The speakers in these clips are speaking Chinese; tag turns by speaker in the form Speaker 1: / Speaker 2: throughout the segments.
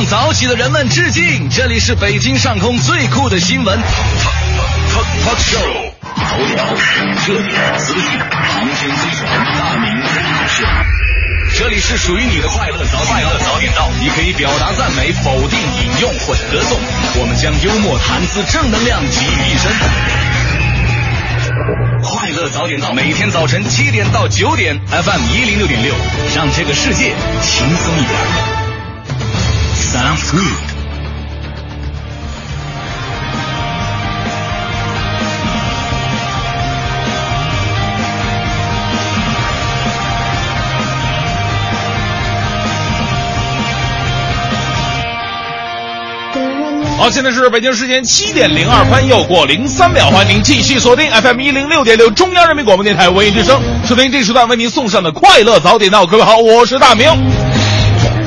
Speaker 1: 向早起的人们致敬！这里是北京上空最酷的新闻 talk talk show，头条、热点、资讯，航天飞船，大明人事。这里是属于你的快乐早快乐早点到，你可以表达赞美、否定、引用或者歌颂，我们将幽默、谈资、正能量集于一身。快乐早点到，每天早晨七点到九点，FM 一零六点六，让这个世界轻松一点。Sounds good。
Speaker 2: 好，现在是北京时间七点零二分，又过零三秒，欢迎您继续锁定 FM 一零六点六中央人民广播电台文艺之声，收听这时段为您送上的快乐早点到。各位好，我是大明。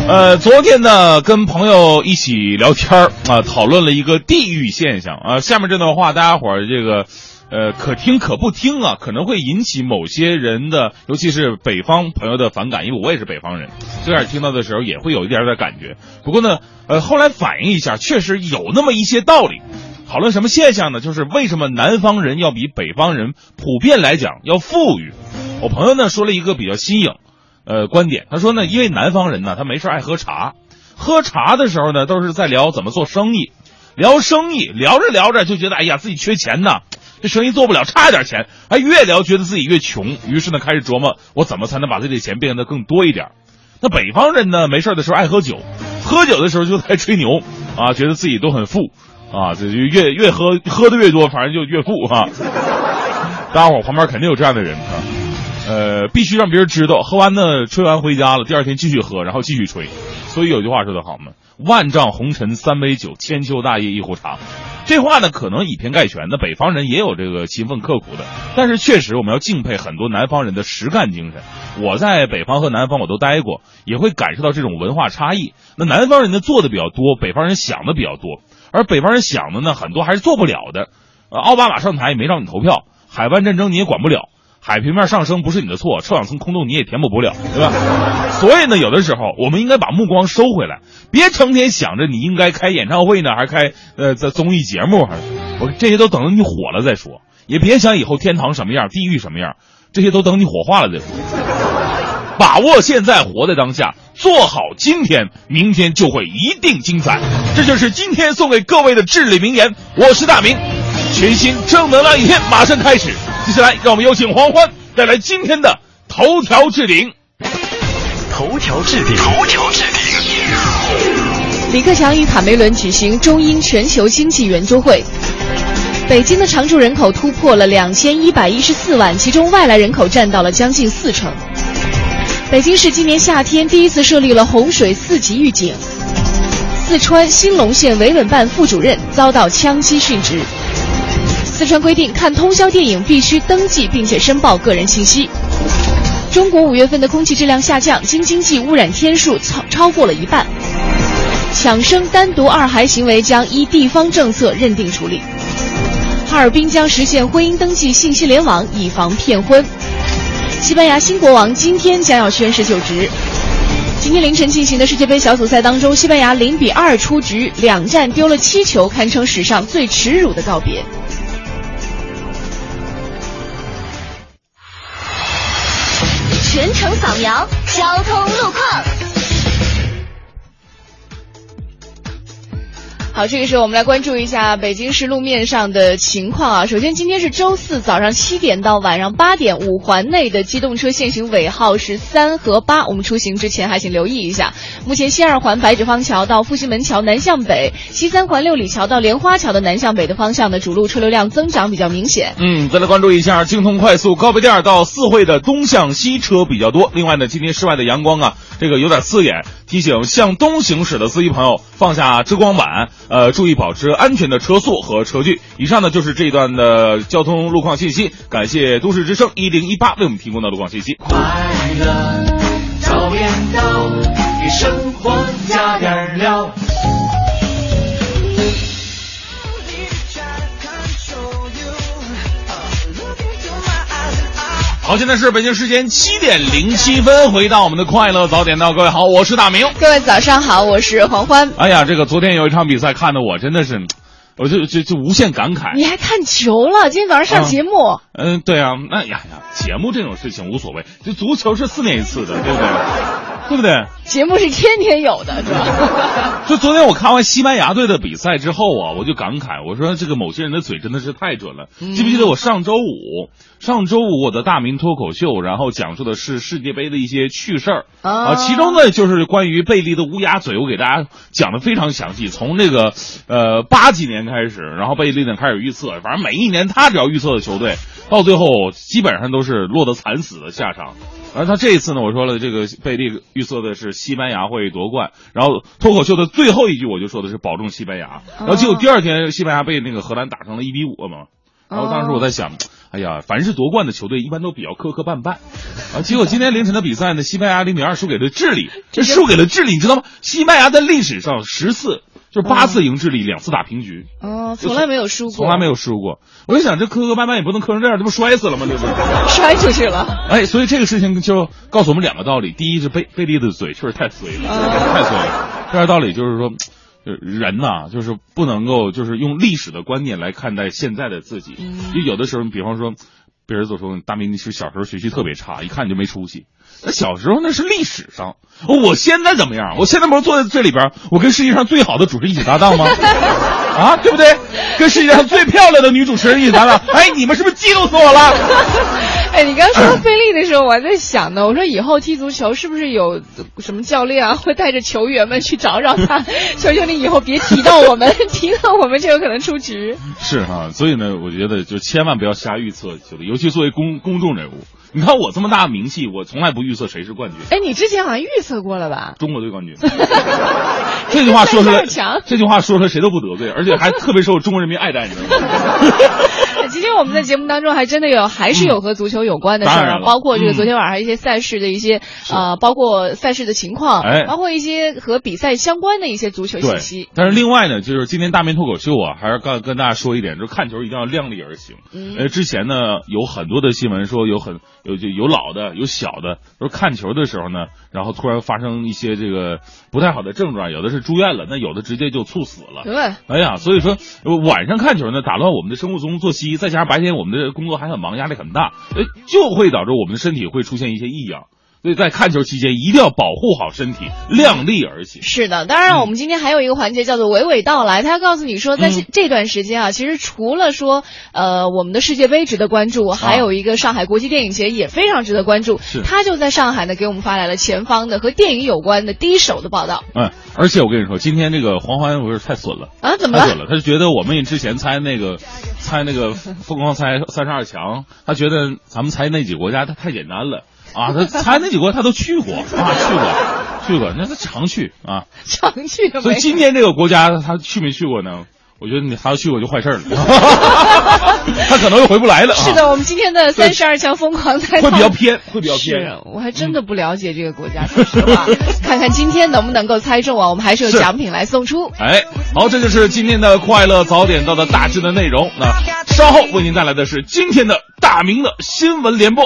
Speaker 2: 呃，昨天呢，跟朋友一起聊天啊，讨论了一个地域现象啊。下面这段话，大家伙儿这个。呃，可听可不听啊，可能会引起某些人的，尤其是北方朋友的反感，因为我也是北方人，最开始听到的时候也会有一点点感觉。不过呢，呃，后来反映一下，确实有那么一些道理。讨论什么现象呢？就是为什么南方人要比北方人普遍来讲要富裕？我朋友呢说了一个比较新颖，呃，观点。他说呢，因为南方人呢，他没事爱喝茶，喝茶的时候呢，都是在聊怎么做生意，聊生意，聊着聊着就觉得，哎呀，自己缺钱呐。这生意做不了，差点钱，还越聊觉得自己越穷，于是呢开始琢磨我怎么才能把自己的钱变得更多一点。那北方人呢，没事的时候爱喝酒，喝酒的时候就在吹牛啊，觉得自己都很富啊，这就越越喝喝的越多，反正就越富哈。大家伙旁边肯定有这样的人啊，呃，必须让别人知道，喝完呢吹完回家了，第二天继续喝，然后继续吹。所以有句话说得好嘛，万丈红尘三杯酒，千秋大业一壶茶。这话呢，可能以偏概全。那北方人也有这个勤奋刻苦的，但是确实我们要敬佩很多南方人的实干精神。我在北方和南方我都待过，也会感受到这种文化差异。那南方人呢做的比较多，北方人想的比较多，而北方人想的呢很多还是做不了的。呃，奥巴马上台也没让你投票，海湾战争你也管不了。海平面上升不是你的错，臭氧层空洞你也填补不了，对吧？所以呢，有的时候我们应该把目光收回来，别成天想着你应该开演唱会呢，还开呃在综艺节目，还是我这些都等着你火了再说。也别想以后天堂什么样，地狱什么样，这些都等你火化了再说。把握现在，活在当下，做好今天，明天就会一定精彩。这就是今天送给各位的至理名言。我是大明，全新正能量一天马上开始。接下来，让我们有请黄欢带来今天的头条置顶。
Speaker 1: 头条置顶。头条置顶。
Speaker 3: 李克强与卡梅伦举行中英全球经济圆桌会。北京的常住人口突破了两千一百一十四万，其中外来人口占到了将近四成。北京市今年夏天第一次设立了洪水四级预警。四川兴隆县维稳办副主任遭到枪击殉职。四川规定，看通宵电影必须登记并且申报个人信息。中国五月份的空气质量下降，京津冀污染天数超超过了一半。抢生单独二孩行为将依地方政策认定处理。哈尔滨将实现婚姻登记信息联网，以防骗婚。西班牙新国王今天将要宣誓就职。今天凌晨进行的世界杯小组赛当中，西班牙零比二出局，两战丢了七球，堪称史上最耻辱的告别。
Speaker 4: 扫描交通路况。
Speaker 3: 好，这个时候我们来关注一下北京市路面上的情况啊。首先，今天是周四早上七点到晚上八点，五环内的机动车限行尾号是三和八，我们出行之前还请留意一下。目前西二环白纸坊桥到复兴门桥南向北，西三环六里桥到莲花桥的南向北的方向的主路车流量增长比较明显。
Speaker 2: 嗯，再来关注一下京通快速高碑店到四惠的东向西车比较多。另外呢，今天室外的阳光啊，这个有点刺眼，提醒向东行驶的司机朋友放下遮光板。呃，注意保持安全的车速和车距。以上呢就是这一段的交通路况信息。感谢都市之声一零一八为我们提供的路况信息。
Speaker 5: 快乐早点到，给生活加点料。
Speaker 2: 好好，现在是北京时间七点零七分，回到我们的快乐早点到，各位好，我是大明。
Speaker 3: 各位早上好，我是黄欢。
Speaker 2: 哎呀，这个昨天有一场比赛，看的我真的是，我就就就无限感慨。
Speaker 3: 你还看球了？今天早上上节目。
Speaker 2: 嗯，对啊，那呀呀，节目这种事情无所谓，就足球是四年一次的，对不对？对不对？
Speaker 3: 节目是天天有的，是吧？
Speaker 2: 就昨天我看完西班牙队的比赛之后啊，我就感慨，我说这个某些人的嘴真的是太准了。记不记得我上周五？上周五我的大明脱口秀，然后讲述的是世界杯的一些趣事儿啊，其中呢就是关于贝利的乌鸦嘴，我给大家讲的非常详细，从这个呃八几年开始，然后贝利呢开始预测，反正每一年他只要预测的球队，到最后基本上都是落得惨死的下场。而他这一次呢，我说了，这个贝利预测的是西班牙会夺冠，然后脱口秀的最后一句我就说的是保重西班牙，然后结果第二天西班牙被那个荷兰打成了一比五嘛，然后当时我在想，哎呀，凡是夺冠的球队一般都比较磕磕绊绊，啊，结果今天凌晨的比赛呢，西班牙零比二输给了智利，这输给了智利，你知道吗？西班牙在历史上十次。就是八次赢智利，两次打平局。
Speaker 3: 哦，从来没有输过，
Speaker 2: 从来没有输过。我就想，这磕磕绊绊也不能磕成这样，这不摔死了吗？这不
Speaker 3: 摔出去了。
Speaker 2: 哎，所以这个事情就告诉我们两个道理：第一是贝贝利的嘴确实太碎了，太碎了；第二道理就是说，人呐，就是不能够就是用历史的观念来看待现在的自己。就有的时候，比方说，别人总说大明你是小时候学习特别差，一看你就没出息。那 小时候那是历史上，我现在怎么样？我现在不是坐在这里边，我跟世界上最好的主持人一起搭档吗？啊，对不对？跟世界上最漂亮的女主持人一起搭档，哎，你们是不是嫉妒死我了？
Speaker 3: 哎，你刚说费力的时候，我还在想呢。我说以后踢足球是不是有什么教练啊，会带着球员们去找找他？求求你以后别提到我们，提到我们就有可能出局。
Speaker 2: 是哈，所以呢，我觉得就千万不要瞎预测球队，尤其作为公公众人物。你看我这么大名气，我从来不预测谁是冠军。
Speaker 3: 哎，你之前好像预测过了吧？
Speaker 2: 中国队冠军。这句话说出来，这句话说出来谁都不得罪，而且还特别受中国人民爱戴，你知道吗？
Speaker 3: 今天我们在节目当中还真的有，还是有和足球有关的事儿，包括这个昨天晚上一些赛事的一些啊，包括赛事的情况，
Speaker 2: 哎，
Speaker 3: 包括一些和比赛相关的一些足球信息。
Speaker 2: 但是另外呢，就是今天大明脱口秀啊，还是跟跟大家说一点，就是看球一定要量力而行。呃，之前呢有很多的新闻说有很有就有老的有小的，说看球的时候呢，然后突然发生一些这个不太好的症状，有的是住院了，那有的直接就猝死了。
Speaker 3: 对，
Speaker 2: 哎呀，所以说晚上看球呢，打乱我们的生物钟作息。再加上白天我们的工作还很忙，压力很大，呃，就会导致我们的身体会出现一些异样。所以在看球期间一定要保护好身体，量力而行。
Speaker 3: 是的，当然我们今天还有一个环节叫做娓娓道来，他要告诉你说，在这段时间啊，其实除了说呃我们的世界杯值得关注，还有一个上海国际电影节也非常值得关注。
Speaker 2: 是，
Speaker 3: 他就在上海呢，给我们发来了前方的和电影有关的第一手的报道。
Speaker 2: 嗯，而且我跟你说，今天这个黄欢不是太损了
Speaker 3: 啊？怎么了？
Speaker 2: 太损了？他就觉得我们之前猜那个猜那个疯狂猜 三十二强，他觉得咱们猜那几个国家他太简单了。啊，他猜那几国他都去过啊，去过，去过，那他常去啊，
Speaker 3: 常去。
Speaker 2: 所以今天这个国家他去没去过呢？我觉得你还要去过就坏事了，他可能又回不来了。
Speaker 3: 是的，我们今天的三十二强疯狂猜
Speaker 2: 会比较偏，会比较偏。
Speaker 3: 我还真的不了解这个国家，说实话，看看今天能不能够猜中啊？我们还是有奖品来送出。
Speaker 2: 哎，好，这就是今天的快乐早点到的大致的内容。那稍后为您带来的是今天的大明的新闻联播。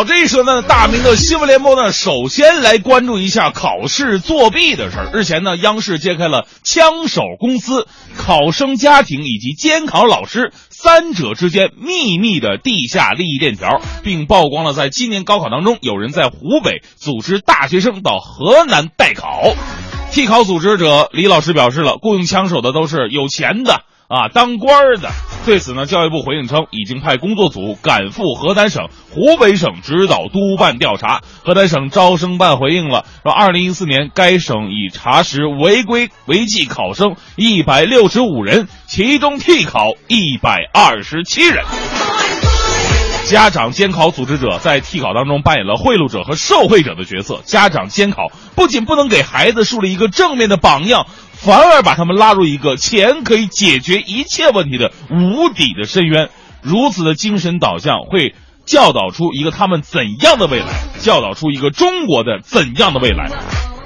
Speaker 2: 好，这一时呢，大明的新闻联播呢，首先来关注一下考试作弊的事儿。日前呢，央视揭开了枪手公司、考生家庭以及监考老师三者之间秘密的地下利益链条，并曝光了在今年高考当中，有人在湖北组织大学生到河南代考。替考组织者李老师表示了，雇佣枪手的都是有钱的。啊，当官的。对此呢，教育部回应称，已经派工作组赶赴河南省、湖北省指导督办调查。河南省招生办回应了，说，二零一四年该省已查实违规违纪考生一百六十五人，其中替考一百二十七人。家长监考组织者在替考当中扮演了贿赂者和受贿者的角色。家长监考不仅不能给孩子树立一个正面的榜样，反而把他们拉入一个钱可以解决一切问题的无底的深渊。如此的精神导向会教导出一个他们怎样的未来，教导出一个中国的怎样的未来，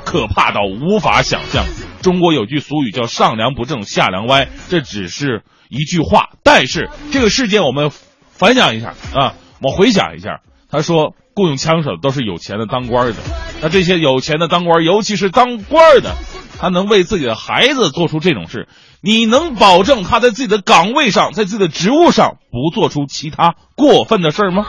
Speaker 2: 可怕到无法想象。中国有句俗语叫“上梁不正下梁歪”，这只是一句话，但是这个事件我们反想一下啊，我回想一下，他说雇佣枪手都是有钱的当官的，那这些有钱的当官，尤其是当官的，他能为自己的孩子做出这种事，你能保证他在自己的岗位上，在自己的职务上不做出其他过分的事儿吗？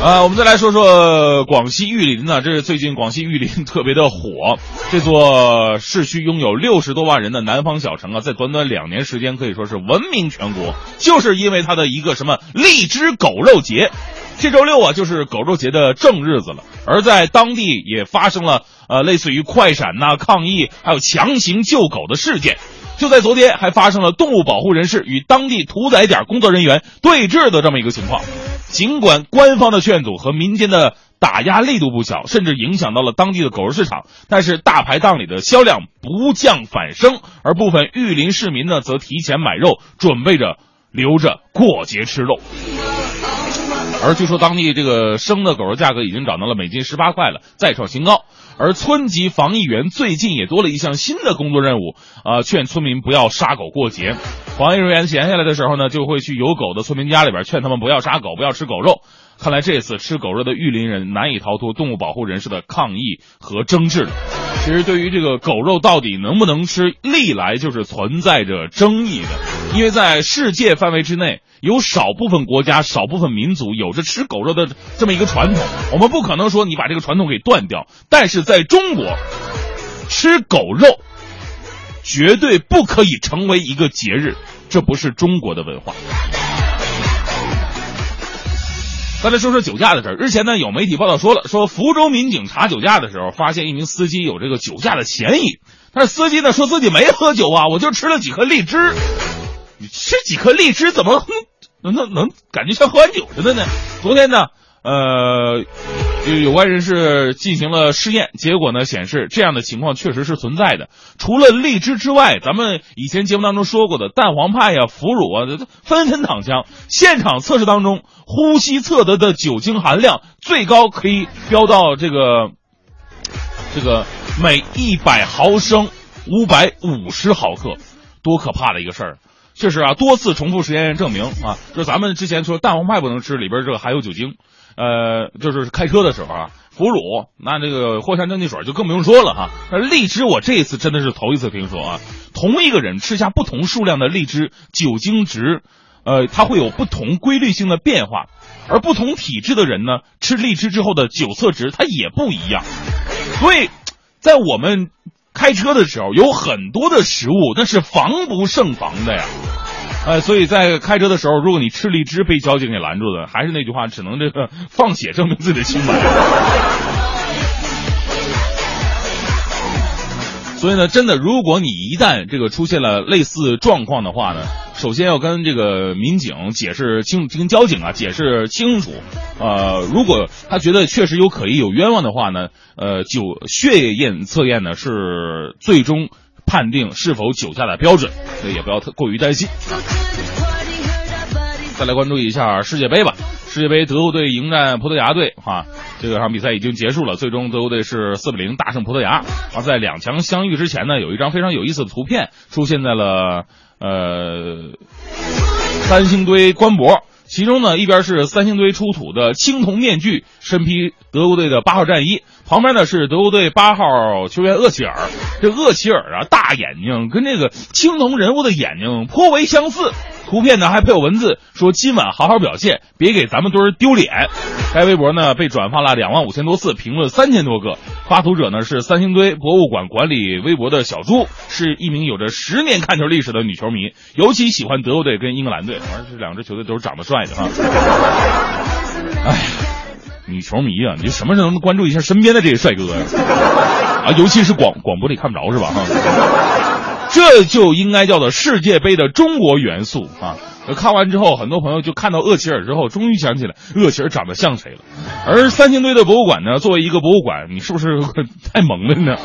Speaker 2: 啊，我们再来说说广西玉林呢，这是最近广西玉林特别的火。这座市区拥有六十多万人的南方小城啊，在短短两年时间可以说是闻名全国，就是因为它的一个什么荔枝狗肉节。这周六啊，就是狗肉节的正日子了，而在当地也发生了呃类似于快闪呐、抗议，还有强行救狗的事件。就在昨天，还发生了动物保护人士与当地屠宰点工作人员对峙的这么一个情况。尽管官方的劝阻和民间的打压力度不小，甚至影响到了当地的狗肉市场，但是大排档里的销量不降反升，而部分玉林市民呢，则提前买肉，准备着留着过节吃肉。而据说当地这个生的狗肉价格已经涨到了每斤十八块了，再创新高。而村级防疫员最近也多了一项新的工作任务，啊，劝村民不要杀狗过节。防疫人员闲下来的时候呢，就会去有狗的村民家里边，劝他们不要杀狗，不要吃狗肉。看来这次吃狗肉的玉林人难以逃脱动物保护人士的抗议和争执了。其实，对于这个狗肉到底能不能吃，历来就是存在着争议的，因为在世界范围之内。有少部分国家、少部分民族有着吃狗肉的这么一个传统，我们不可能说你把这个传统给断掉。但是在中国，吃狗肉绝对不可以成为一个节日，这不是中国的文化。再来说说酒驾的事儿。日前呢，有媒体报道说了，说福州民警查酒驾的时候，发现一名司机有这个酒驾的嫌疑，但是司机呢说自己没喝酒啊，我就吃了几颗荔枝。你吃几颗荔枝怎么能能能感觉像喝完酒似的呢？昨天呢，呃，有有关人士进行了试验，结果呢显示这样的情况确实是存在的。除了荔枝之外，咱们以前节目当中说过的蛋黄派呀、腐乳啊，纷纷躺枪。现场测试当中，呼吸测得的酒精含量最高可以飙到这个这个每一百毫升五百五十毫克，多可怕的一个事儿！确实啊，多次重复实验证明啊，就是咱们之前说蛋黄派不能吃，里边这个含有酒精，呃，就是开车的时候啊，腐乳那这个藿香正气水就更不用说了哈。那荔枝我这一次真的是头一次听说啊，同一个人吃下不同数量的荔枝，酒精值，呃，它会有不同规律性的变化，而不同体质的人呢，吃荔枝之后的酒测值它也不一样，所以在我们。开车的时候有很多的食物，那是防不胜防的呀，哎，所以在开车的时候，如果你吃荔枝被交警给拦住了，还是那句话，只能这个 放血证明自己的清白。所以呢，真的，如果你一旦这个出现了类似状况的话呢，首先要跟这个民警解释清，跟交警啊解释清楚。呃，如果他觉得确实有可疑、有冤枉的话呢，呃，酒血验测验呢是最终判定是否酒驾的标准，所以也不要特过于担心。再来关注一下世界杯吧。世界杯德国队迎战葡萄牙队，哈，这个场比赛已经结束了，最终德国队是四比零大胜葡萄牙。而在两强相遇之前呢，有一张非常有意思的图片出现在了呃三星堆官博，其中呢一边是三星堆出土的青铜面具，身披德国队的八号战衣，旁边呢是德国队八号球员厄齐尔。这厄齐尔啊，大眼睛跟这个青铜人物的眼睛颇为相似。图片呢还配有文字，说今晚好好表现，别给咱们堆儿丢脸。该微博呢被转发了两万五千多次，评论三千多个。发图者呢是三星堆博物馆管理微博的小朱，是一名有着十年看球历史的女球迷，尤其喜欢德国队跟英格兰队，反正这两支球队都是长得帅的啊。哎，女球迷啊，你什么时候能关注一下身边的这些帅哥呀？啊，尤其是广广播里看不着是吧？哈。这就应该叫做世界杯的中国元素啊！看完之后，很多朋友就看到厄齐尔之后，终于想起来厄齐尔长得像谁了。而三星堆的博物馆呢，作为一个博物馆，你是不是 太萌了呢？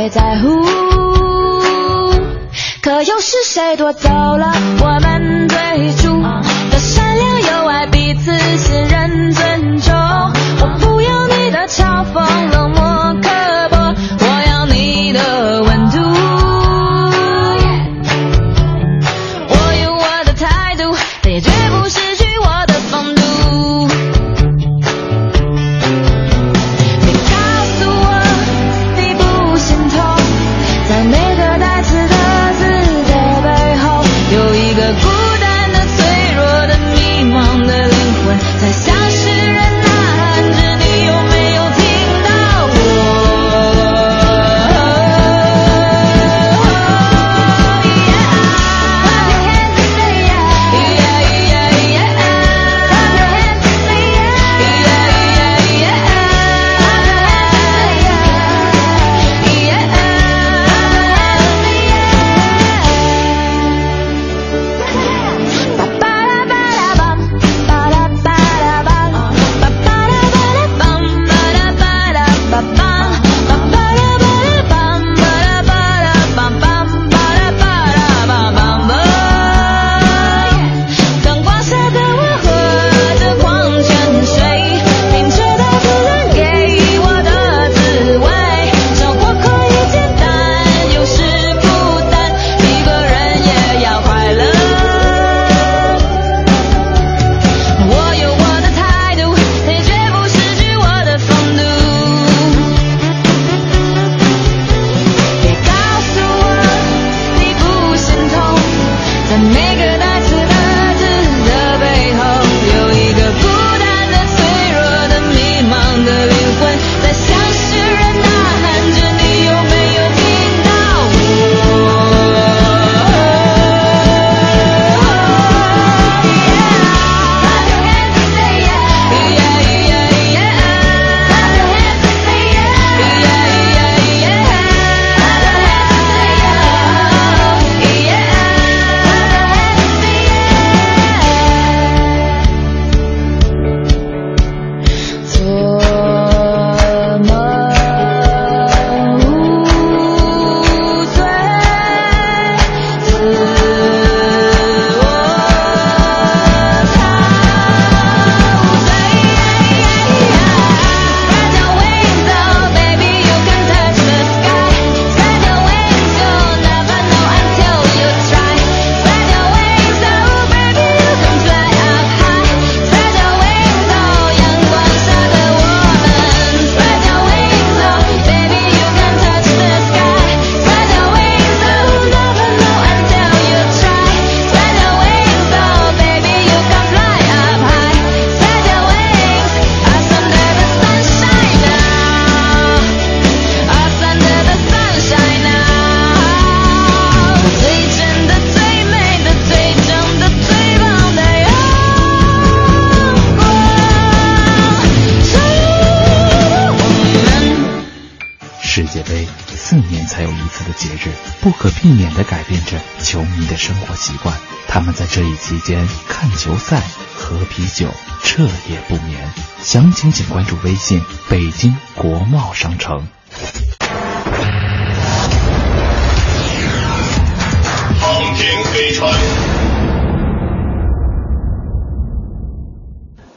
Speaker 6: 别在乎。可又是谁夺走了我们最初
Speaker 7: 详情请关注微信“北京国贸商城”。
Speaker 1: 航天飞船。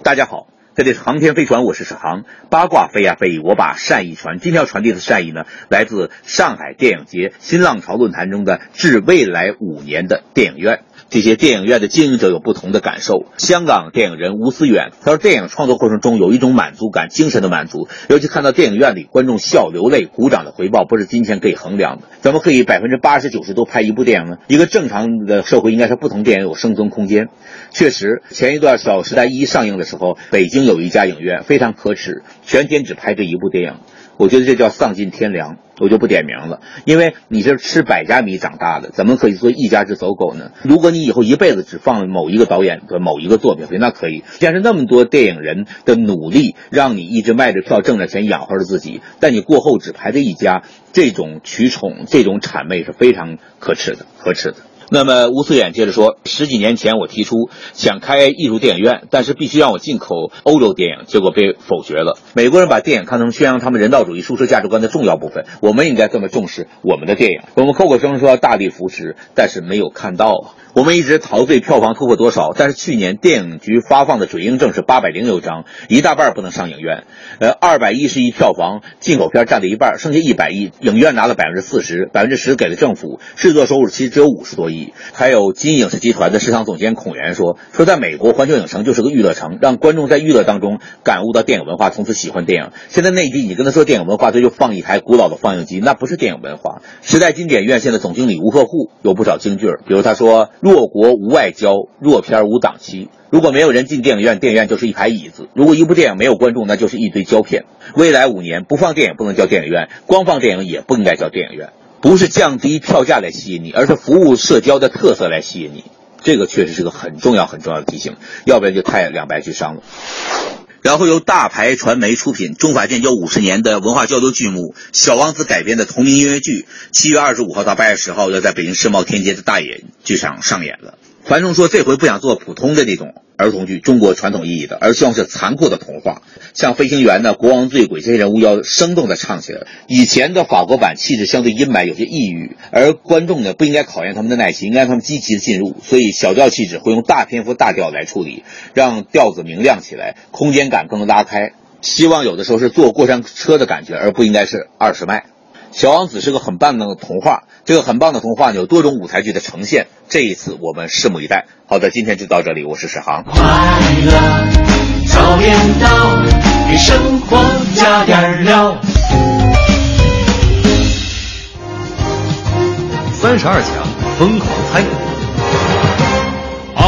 Speaker 1: 大家好，这里是航天飞船，我是史航。八卦飞呀飞，我把善意传。今天要传递的善意呢，来自上海电影节新浪潮论坛中的致未来五年的电影院。
Speaker 8: 这些电影院的经营者有不同的感受。香港电影人吴思远他说，电影创作过程中有一种满足感，精神的满足，尤其看到电影院里观众笑、流泪、鼓掌的回报，不是金钱可以衡量的。怎么可以百分之八十九十都拍一部电影呢？一个正常的社会应该是不同电影有生存空间。确实，前一段《小时代一》上映的时候，北京有一家影院非常可耻，全天只拍这一部电影。我觉得这叫丧尽天良，我就不点名了，因为你是吃百家米长大的，怎么可以做一家之走狗呢？如果你以后一辈子只放某一个导演的某一个作品，那可以。但是那么多电影人的努力，让你一直卖着票挣着钱养活着自己，但你过后只排在一家，这种取宠、这种谄媚是非常可耻的，可耻的。那么吴思远接着说，十几年前我提出想开艺术电影院，但是必须让我进口欧洲电影，结果被否决了。美国人把电影看成宣扬他们人道主义、输出价值观的重要部分，我们应该这么重视我们的电影。我们口口声声说要大力扶持，但是没有看到啊。我们一直陶醉票房突破多少，但是去年电影局发放的准映证是八百零六张，一大半不能上影院。呃，二百一十亿票房，进口片占了一半，剩下一百亿，影院拿了百分之四十，百分之十给了政府，制作收入其实只有五十多亿。还有金影视集团的市场总监孔元说，说在美国环球影城就是个娱乐城，让观众在娱乐当中感悟到电影文化，从此喜欢电影。现在内地你跟他说电影文化，他就放一台古老的放映机，那不是电影文化。时代经典院线的总经理吴鹤户有不少金句，比如他说。弱国无外交，弱片无档期。如果没有人进电影院，电影院就是一排椅子；如果一部电影没有观众，那就是一堆胶片。未来五年不放电影不能叫电影院，光放电影也不应该叫电影院。不是降低票价来吸引你，而是服务社交的特色来吸引你。这个确实是个很重要很重要的提醒，要不然就太两败俱伤了。然后由大牌传媒出品、中法建交五十年的文化交流剧目《小王子》改编的同名音乐剧，七月二十五号到八月十号要在北京世贸天阶的大演剧场上演了。樊仲说，这回不想做普通的那种儿童剧，中国传统意义的，而希望是残酷的童话。像飞行员呢、国王醉鬼这些人物要生动的唱起来。以前的法国版气质相对阴霾，有些抑郁，而观众呢不应该考验他们的耐心，应该让他们积极的进入。所以小调气质会用大篇幅大调来处理，让调子明亮起来，空间感更拉开。希望有的时候是坐过山车的感觉，而不应该是二十迈。小王子是个很棒的童话，这个很棒的童话有多种舞台剧的呈现。这一次我们拭目以待。好的，今天就到这里，我是史航。
Speaker 5: 快乐早点到，给生活加点料。
Speaker 9: 三十二强疯狂猜。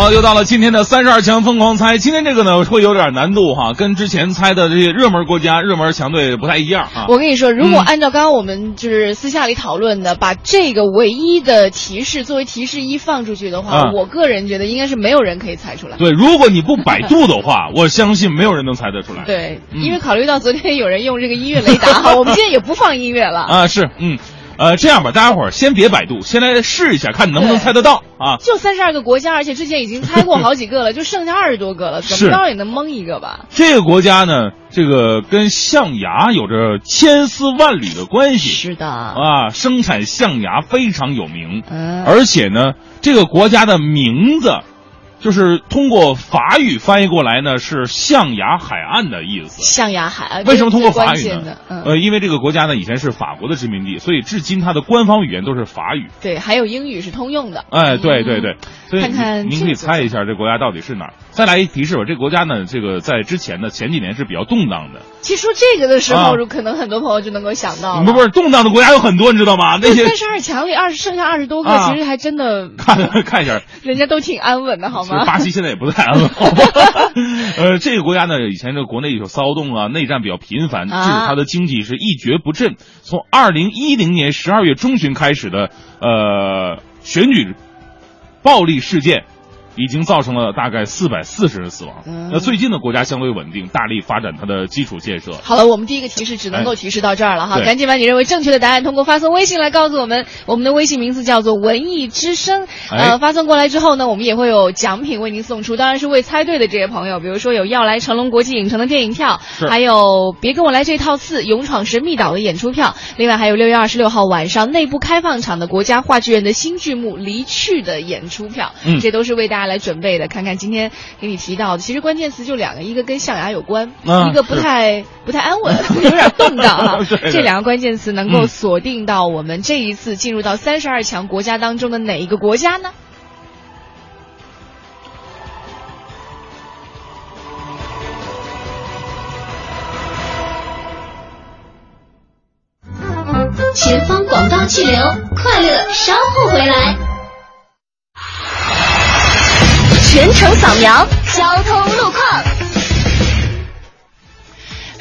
Speaker 2: 好，又到了今天的三十二强疯狂猜。今天这个呢会有点难度哈，跟之前猜的这些热门国家、热门强队不太一样啊。
Speaker 3: 我跟你说，如果按照刚刚我们就是私下里讨论的，把这个唯一的提示作为提示一放出去的话，
Speaker 2: 啊
Speaker 3: 我个人觉得应该是没有人可以猜出来。
Speaker 2: 对，如果你不百度的话，我相信没有人能猜得出来。
Speaker 3: 对，
Speaker 2: 嗯
Speaker 3: 因为考虑到昨天有人用这个音乐雷达哈，我们今天也不放音乐了。
Speaker 2: 啊，是，嗯，呃，这样吧，大家伙儿先别百度，先来试一下，看能不能猜得到啊。
Speaker 3: 就三十二个国家，而且之前已经猜过好几个了，就剩下二十多个了，怎么着也能蒙一个吧？
Speaker 2: 这个国家呢，这个跟象牙有着千丝万缕的关系。
Speaker 3: 是的，
Speaker 2: 啊，生产象牙非常有名，
Speaker 3: 嗯
Speaker 2: 而且呢，这个国家的名字，就是通过法语翻译过来呢，是象牙海岸的意思。
Speaker 3: 象牙海岸
Speaker 2: 为什么通过法语呢呃，因为这个国家呢以前是法国的殖民地，所以至今它的官方语言都是法语。
Speaker 3: 对，还有英语是通用的。
Speaker 2: 哎，对对对，所以
Speaker 3: 看看
Speaker 2: 您您可以猜一下这国家到底是哪儿。再来一提示吧，这个国家呢，这个在之前呢前几年是比较动荡的。
Speaker 3: 其实说这个的时
Speaker 2: 啊
Speaker 3: 候，可能很多朋友就能够想到。
Speaker 2: 不不是动荡的国家有很多，你知道吗？那些
Speaker 3: 三十二强里二十剩下二十多个，
Speaker 2: 啊
Speaker 3: 其实还真的
Speaker 2: 看看一下，
Speaker 3: 人家都挺安稳的，好吗？
Speaker 2: 巴西现在也不太安稳，好吧？呃，这个国家呢，以前这个国内有骚动啊，内战比较频繁，致
Speaker 3: 啊
Speaker 2: 使它的经济是一蹶不振。从二零一零年十二月中旬开始的呃选举暴力事件。已经造成了大概四百四十人死亡。
Speaker 3: 嗯
Speaker 2: 那最近的国家相对稳定，大力发展它的基础建设。
Speaker 3: 好了，我们第一个提示只能够提示到这儿了哈，
Speaker 2: 哎
Speaker 3: 赶紧把你认为正确的答案通过发送微信来告诉我们，我们的微信名字叫做文艺之声。
Speaker 2: 哎
Speaker 3: 呃，发送过来之后呢，我们也会有奖品为您送出，当然是为猜对的这些朋友，比如说有要来成龙国际影城的电影票，还有别跟我来这套四勇闯神秘岛的演出票，另外还有六月二十六号晚上内部开放场的国家话剧院的新剧目《离去》的演出票，
Speaker 2: 嗯
Speaker 3: 这都是为大家来准备的看看今天给你提到的。其实关键词就两个一个跟象牙有关一个不太不太安稳 有点动荡
Speaker 2: 啊。
Speaker 3: 这两个关键词能够锁定到我们这一次进入到三十二强国家当中的哪一个国家呢？
Speaker 4: 前方广告气流快乐稍后回来。全程扫描交通路况。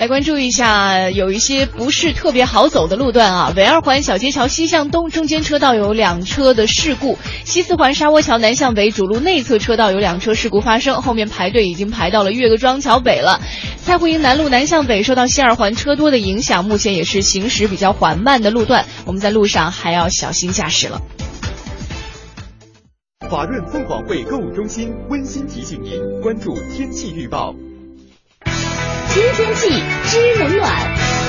Speaker 3: 来关注一下，有一些不是特别好走的路段啊。北二环小街桥西向东中间车道有两车的事故，西四环沙窝桥南向北主路内侧车道有两车事故发生，后面排队已经排到了岳各庄桥北了。蔡胡营南路南向北受到西二环车多的影响，目前也是行驶比较缓慢的路段，我们在路上还要小心驾驶了。
Speaker 9: 华润凤凰汇购物中心温馨提醒您关注天气预报。
Speaker 4: 知天气，知冷暖。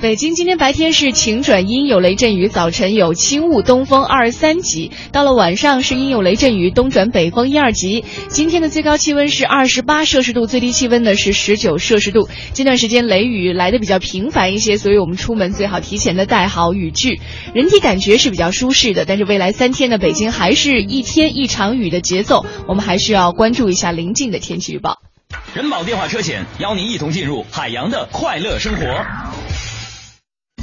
Speaker 3: 北京今天白天是晴转阴，有雷阵雨，早晨有轻雾，东风二三级。到了晚上是阴有雷阵雨，东转北风一二级。今天的最高气温是二十八摄氏度，最低气温呢是十九摄氏度。这段时间雷雨来的比较频繁一些，所以我们出门最好提前的带好雨具。人体感觉是比较舒适的，但是未来三天呢，北京还是一天一场雨的节奏，我们还需要关注一下临近的天气预报。
Speaker 1: 人保电话车险邀您一同进入海洋的快乐生活。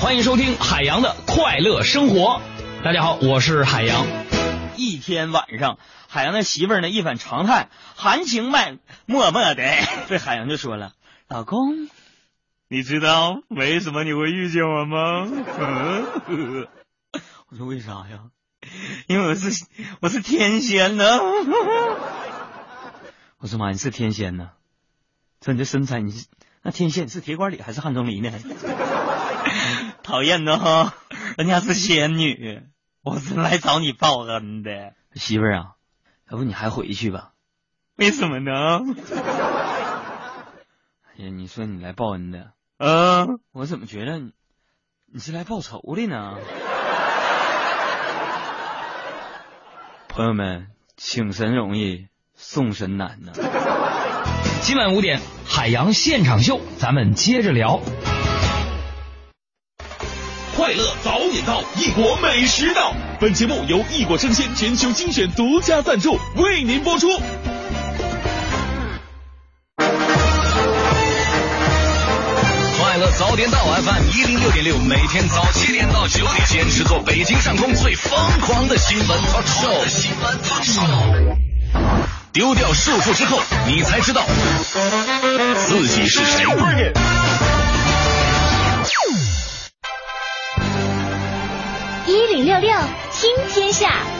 Speaker 1: 欢迎收听海洋的快乐生活。
Speaker 10: 大家好，我是海洋。一天晚上，海洋的媳妇儿呢一反常态，含情脉脉脉的对海洋就说了：“老公，你知道为什么你会遇见我吗？” 我说：“为啥呀？因为我是我是天仙呢。”我说：“妈，你是天仙呢？这你这身材，你是那天仙是铁管里还是汉钟离呢？” 讨厌的哈，人家是仙女，我是来找你报恩的。媳妇儿啊，要不你还回去吧？为什么呢？哎呀，你说你来报恩的，嗯，我怎么觉得你你是来报仇的呢？朋友们，请神容易送神难呢。
Speaker 1: 今晚五点，海洋现场秀，咱们接着聊。快乐早点到，异国美食到。本节目由异国生鲜全球精选独家赞助，为您播出。快乐早点到 FM 一零六点六，每天早七点到九点，坚持做北京上空最疯狂的新闻 talk show。丢掉束缚之后，你才知道自己是谁。
Speaker 4: 一零六六听天下。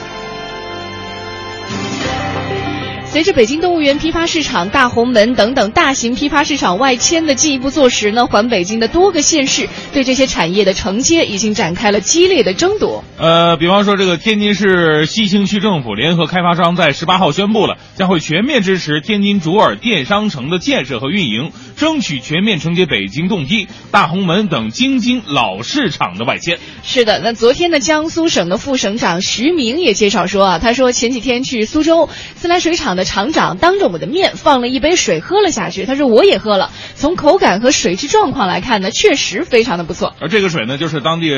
Speaker 3: 随着北京动物园批发市场、大红门等等大型批发市场外迁的进一步坐实呢，环北京的多个县市对这些产业的承接已经展开了激烈的争夺。
Speaker 2: 呃，比方说这个天津市西青区政府联合开发商在十八号宣布了，将会全面支持天津卓尔电商城的建设和运营，争取全面承接北京动批、大红门等京津老市场的外迁。
Speaker 3: 是的，那昨天呢，江苏省的副省长徐明也介绍说啊，他说前几天去苏州自来水厂的厂长当着我的面放了一杯水喝了下去，他说我也喝了，从口感和水质状况来看呢，确实非常的不错。
Speaker 2: 而这个水呢，就是当地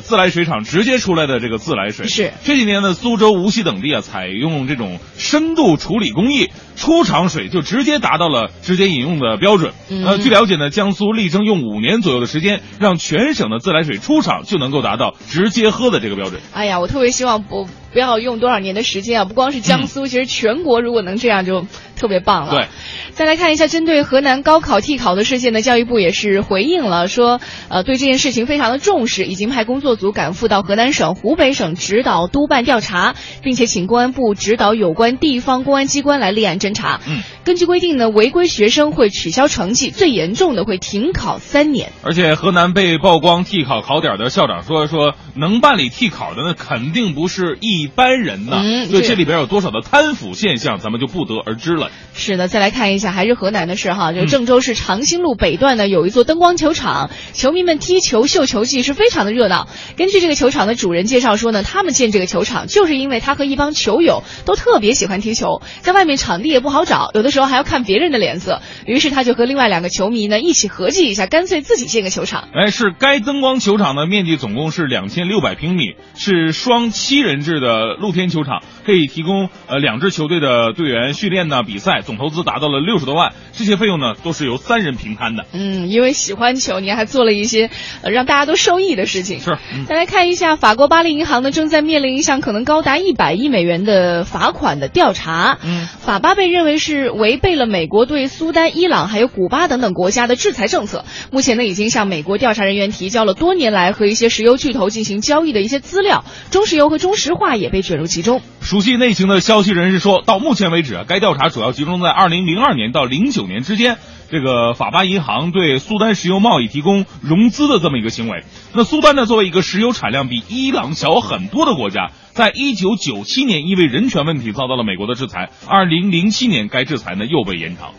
Speaker 2: 自来水厂直接出来的这个自来水。
Speaker 3: 是
Speaker 2: 这几年呢，苏州、无锡等地啊，采用这种深度处理工艺，出厂水就直接达到了直接饮用的标准。
Speaker 3: 嗯
Speaker 2: 呃，据了解呢，江苏力争用五年左右的时间，让全省的自来水出厂就能够达到直接喝的这个标准。
Speaker 3: 哎呀，我特别希望不不要用多少年的时间啊！不光是江苏，其实全国如果能这样就特别棒了。
Speaker 2: 对，
Speaker 3: 再来看一下针对河南高考替考的事件呢，教育部也是回应了，说呃对这件事情非常的重视，已经派工作组赶赴到河南省、湖北省指导督办调查，并且请公安部指导有关地方公安机关来立案侦查。
Speaker 2: 嗯，
Speaker 3: 根据规定呢，违规学生会取消成绩，最严重的会停考三年。
Speaker 2: 而且河南被曝光替考考点的校长说说，能办理替考的那，肯定不是一一般人呢？
Speaker 3: 嗯这
Speaker 2: 所以这里边有多少的贪腐现象，咱们就不得而知了。
Speaker 3: 是的，再来看一下，还是河南的事哈。就
Speaker 2: 嗯
Speaker 3: 郑州市长兴路北段呢，有一座灯光球场，球迷们踢球秀球技是非常的热闹。根据这个球场的主人介绍说呢，他们建这个球场就是因为他和一帮球友都特别喜欢踢球，在外面场地也不好找，有的时候还要看别人的脸色。于是他就和另外两个球迷呢一起合计一下，干脆自己建个球场。
Speaker 2: 哎，是该灯光球场的面积总共是两千六百平米，是双七人制的露天球场，可以提供呃两支球队的队员训练呢比赛，总投资达到了六十多万，这些费用呢都是由三人平摊的。
Speaker 3: 嗯，因为喜欢球，您还做了一些呃让大家都受益的事情。
Speaker 2: 是，嗯
Speaker 3: 再来看一下，法国巴黎银行呢正在面临一项可能高达一百亿美元的罚款的调查。
Speaker 2: 嗯，
Speaker 3: 法巴被认为是违背了美国对苏丹、伊朗还有古巴等等国家的制裁政策。目前呢，已经向美国调查人员提交了多年来和一些石油巨头进行交易的一些资料，中石油和中石化也被卷入其中。
Speaker 2: 熟悉内情的消息人士说，到目前为止啊，该调查主要集中在二零零二年到零九年之间，这个法巴银行对苏丹石油贸易提供融资的这么一个行为。那苏丹呢，作为一个石油产量比伊朗小很多的国家，在一九九七年因为人权问题遭到了美国的制裁，二零零七年该制裁呢又被延长。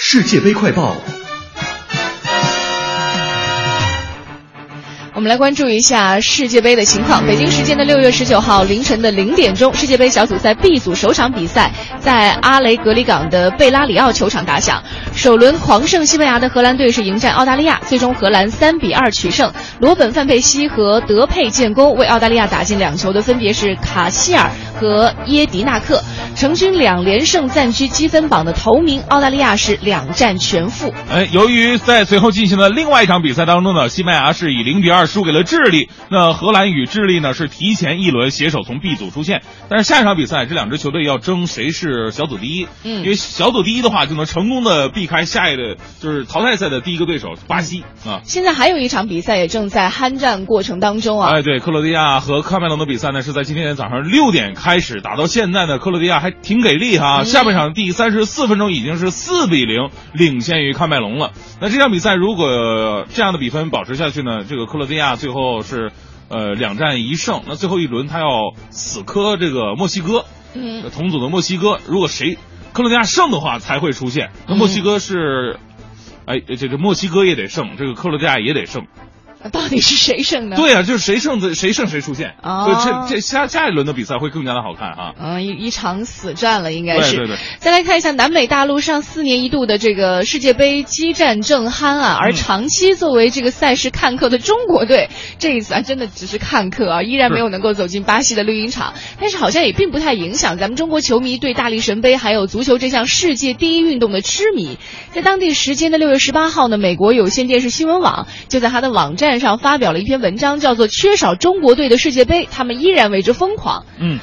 Speaker 1: 世界杯快报，
Speaker 3: 我们来关注一下世界杯的情况。北京时间的六月十九号凌晨的零点钟，世界杯小组赛 B 组首场比赛在阿雷格里港的贝拉里奥球场打响。首轮狂胜西班牙的荷兰队是迎战澳大利亚，最终荷兰三比二取胜。罗本范佩西和德佩建功，为澳大利亚打进两球的分别是卡希尔和耶迪纳克，成军两连胜，暂居积分榜的头名。澳大利亚是两战全负。
Speaker 2: 哎，由于在随后进行的另外一场比赛当中呢，西班牙是以零比二输给了智利。那荷兰与智利呢是提前一轮携手从 B 组出线，但是下一场比赛这两支球队要争谁是小组第一。
Speaker 3: 嗯
Speaker 2: 因为小组第一的话就能成功的避开下一个就是淘汰赛的第一个对手巴西啊。
Speaker 3: 现在还有一场比赛也正在酣战过程当中啊。
Speaker 2: 哎，对，克罗地亚和喀麦隆的比赛呢是在今天早上六点开始，打到现在呢，克罗地亚还挺给力哈。
Speaker 3: 嗯
Speaker 2: 下半场第三十四分钟已经是四比零领先于喀麦隆了。那这场比赛如果这样的比分保持下去呢，这个克罗地亚最后是呃两战一胜，那最后一轮他要死磕这个墨西哥，
Speaker 3: 嗯，
Speaker 2: 同组的墨西哥，如果谁克罗地亚胜的话才会出现。那墨西哥是，哎，这个墨西哥也得胜，这个克罗地亚也得胜。
Speaker 3: 到底是谁胜呢？
Speaker 2: 对啊，就是谁胜的谁胜谁出现，
Speaker 3: 哦
Speaker 2: 所以这这下下一轮的比赛会更加的好看啊。
Speaker 3: 嗯，一一场死战了，应该是。
Speaker 2: 对对对
Speaker 3: 再来看一下南美大陆上四年一度的这个世界杯激战正酣啊，而
Speaker 2: 嗯
Speaker 3: 长期作为这个赛事看客的中国队，这一次啊真的只是看客啊，依然没有能够走进巴西的绿茵场。但是好像也并不太影响咱们中国球迷对大力神杯还有足球这项世界第一运动的痴迷。在当地时间的六月十八号呢，美国有线电视新闻网就在它的网站上发表了一篇文章，叫做《缺少中国队的世界杯，他们依然为之疯狂》。
Speaker 2: 嗯，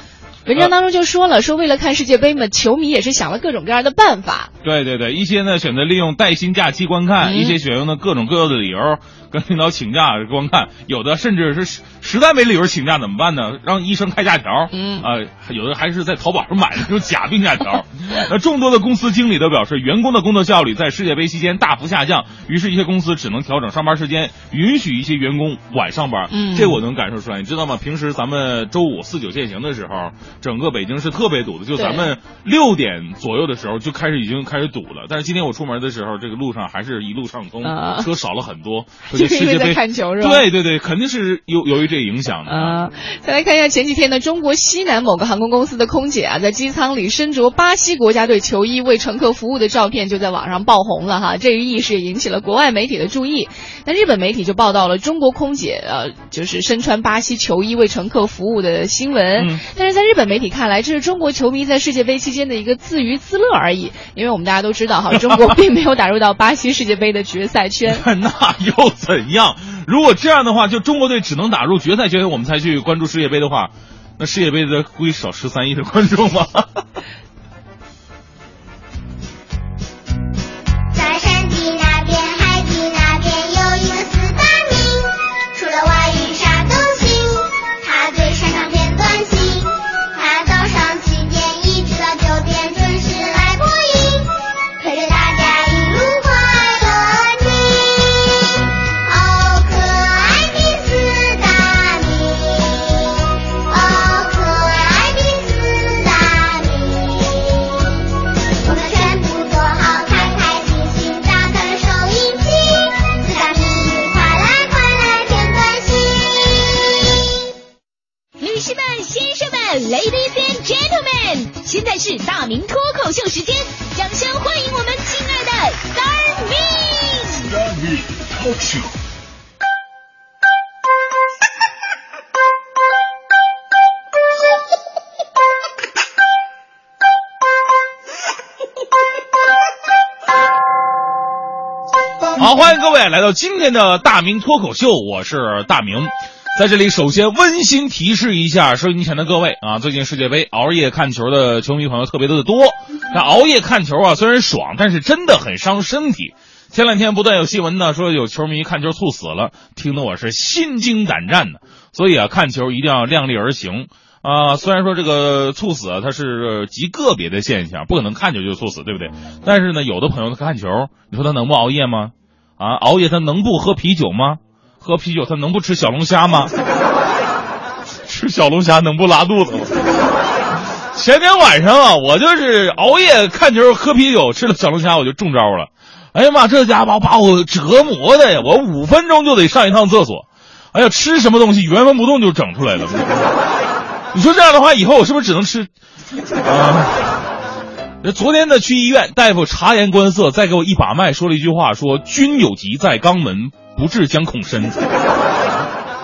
Speaker 3: 文章当中就说了，说为了看世界杯嘛，球迷也是想了各种各样的办法。
Speaker 2: 对对对，一些呢选择利用带薪假期观看，
Speaker 3: 嗯
Speaker 2: 一些选用的各种各样的理由跟领导请假观看，有的甚至是实实在没理由请假怎么办呢？让医生开假条，
Speaker 3: 嗯
Speaker 2: 啊、有的还是在淘宝上买的这种假病假条。那众多的公司经理都表示，员工的工作效率在世界杯期间大幅下降，于是，一些公司只能调整上班时间，允许一些员工晚上班。
Speaker 3: 嗯
Speaker 2: 这我能感受出来，你知道吗？平时咱们周五四九限行的时候，整个北京是特别堵的，就咱们六点左右的时候就开始已经开始堵了。但是今天我出门的时候，这个路上还是一路畅通，
Speaker 3: 啊
Speaker 2: 车少了很多。
Speaker 3: 就是因为在看球是吧
Speaker 2: 对对对，肯定是由由于这个影响的。
Speaker 3: 啊，再来看一下前几天呢，中国西南某个航空公司的空姐啊，在机舱里身着巴西国家队球衣为乘客服务的照片就在网上爆红了哈，这一意识也引起了国外媒体的注意。那日本媒体就报道了中国空姐呃，就是身穿巴西球衣为乘客服务的新闻。
Speaker 2: 嗯
Speaker 3: 但是在日本媒体看来，这是中国球迷在世界杯期间的一个自娱自乐而已，因为我们大家都知道哈，中国并没有打入到巴西世界杯的决赛圈。
Speaker 2: 那又怎样？如果这样的话，就中国队只能打入决赛圈，我们才去关注世界杯的话，那世界杯的估计少十三亿的观众吧。天的大明脱口秀，我是大明。在这里，首先温馨提示一下收音机前的各位啊，最近世界杯熬夜看球的球迷朋友特别的多。那熬夜看球啊，虽然爽，但是真的很伤身体。前两天不断有新闻呢，说有球迷看球猝死了，听得我是心惊胆战的。所以啊，看球一定要量力而行啊。虽然说这个猝死啊，它是极个别的现象，不可能看球就猝死，对不对？但是呢，有的朋友他看球，你说他能不熬夜吗？啊，熬夜他能不喝啤酒吗？喝啤酒他能不吃小龙虾吗？吃小龙虾能不拉肚子吗？前天晚上啊，我就是熬夜看球喝啤酒，吃了小龙虾我就中招了。哎呀妈，这家伙把我折磨的呀！我五分钟就得上一趟厕所。哎呀，吃什么东西原封不动就整出来了。你说这样的话，以后我是不是只能吃？啊！昨天呢，去医院，大夫察言观色，再给我一把脉，说了一句话，说“君有疾在肛门，不治将恐深”。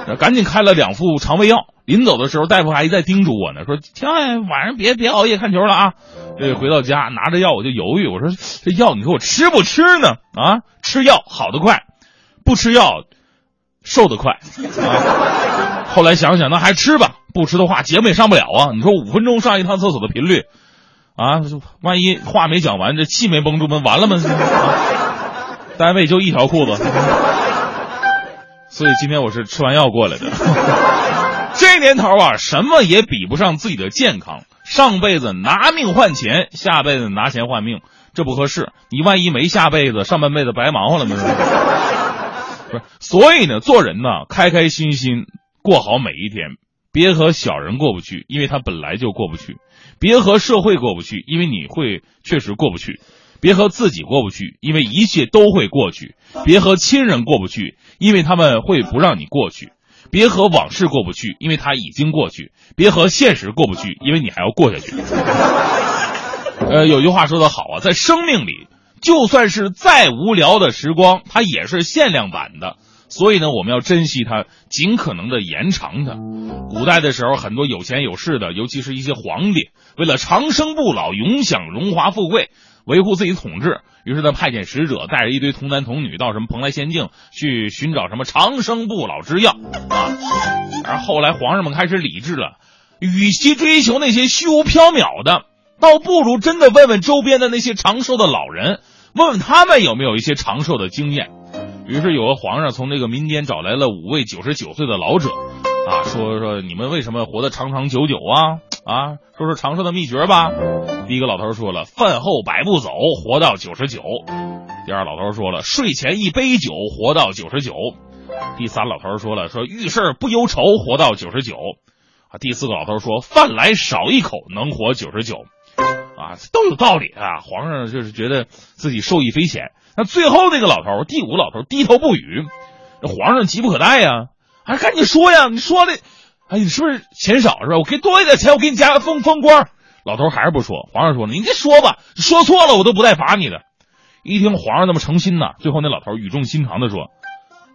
Speaker 2: 赶紧开了两副肠胃药。临走的时候，大夫还一再叮嘱我呢，说：“千万晚上别别熬夜看球了啊！”这回到家拿着药，我就犹豫，我说：“这药你说我吃不吃呢？啊，吃药好得快，不吃药瘦得快。”，后来想想，那还吃吧，不吃的话节目也上不了啊。你说五分钟上一趟厕所的频率。啊，万一话没讲完，这气没绷住，不完了吗？啊、单位就一条裤子，所以今天我是吃完药过来的。这年头啊，什么也比不上自己的健康。上辈子拿命换钱，下辈子拿钱换命，这不合适。你万一没下辈子，上半辈子白忙活了吗？不是，所以呢，做人呢，开开心心过好每一天，别和小人过不去，因为他本来就过不去。别和社会过不去，因为你会确实过不去；别和自己过不去，因为一切都会过去；别和亲人过不去，因为他们会不让你过去；别和往事过不去，因为它已经过去；别和现实过不去，因为你还要过下去。呃，有句话说得好啊，在生命里，就算是再无聊的时光，它也是限量版的。所以呢，我们要珍惜它，尽可能的延长它。古代的时候，很多有钱有势的，尤其是一些皇帝，为了长生不老、永享荣华富贵，维护自己统治，于是他，派遣使者带着一堆童男童女到什么蓬莱仙境去寻找什么长生不老之药啊。而后来皇上们开始理智了，与其追求那些虚无缥缈的，倒不如真的问问周边的那些长寿的老人，问问他们有没有一些长寿的经验。于是有个皇上从这个民间找来了五位九十九岁的老者，啊，说说你们为什么活得长长久久啊？啊，说说长寿的秘诀吧。第一个老头说了，饭后百步走，活到九十九。第二老头说了，睡前一杯酒，活到九十九。第三老头说了，说遇事不忧愁，活到九十九。啊，第四个老头说，饭来少一口，能活九十九。啊，都有道理啊。皇上就是觉得自己受益匪浅。那最后那个老头，第五老头低头不语，皇上急不可待呀，还赶紧说呀，你说的，哎，你是不是钱少是吧？我给多一点钱，我给你加个封封官。老头还是不说，皇上说了，你这说吧，说错了我都不带罚你的。一听皇上那么诚心呢，最后那老头语重心长的说：“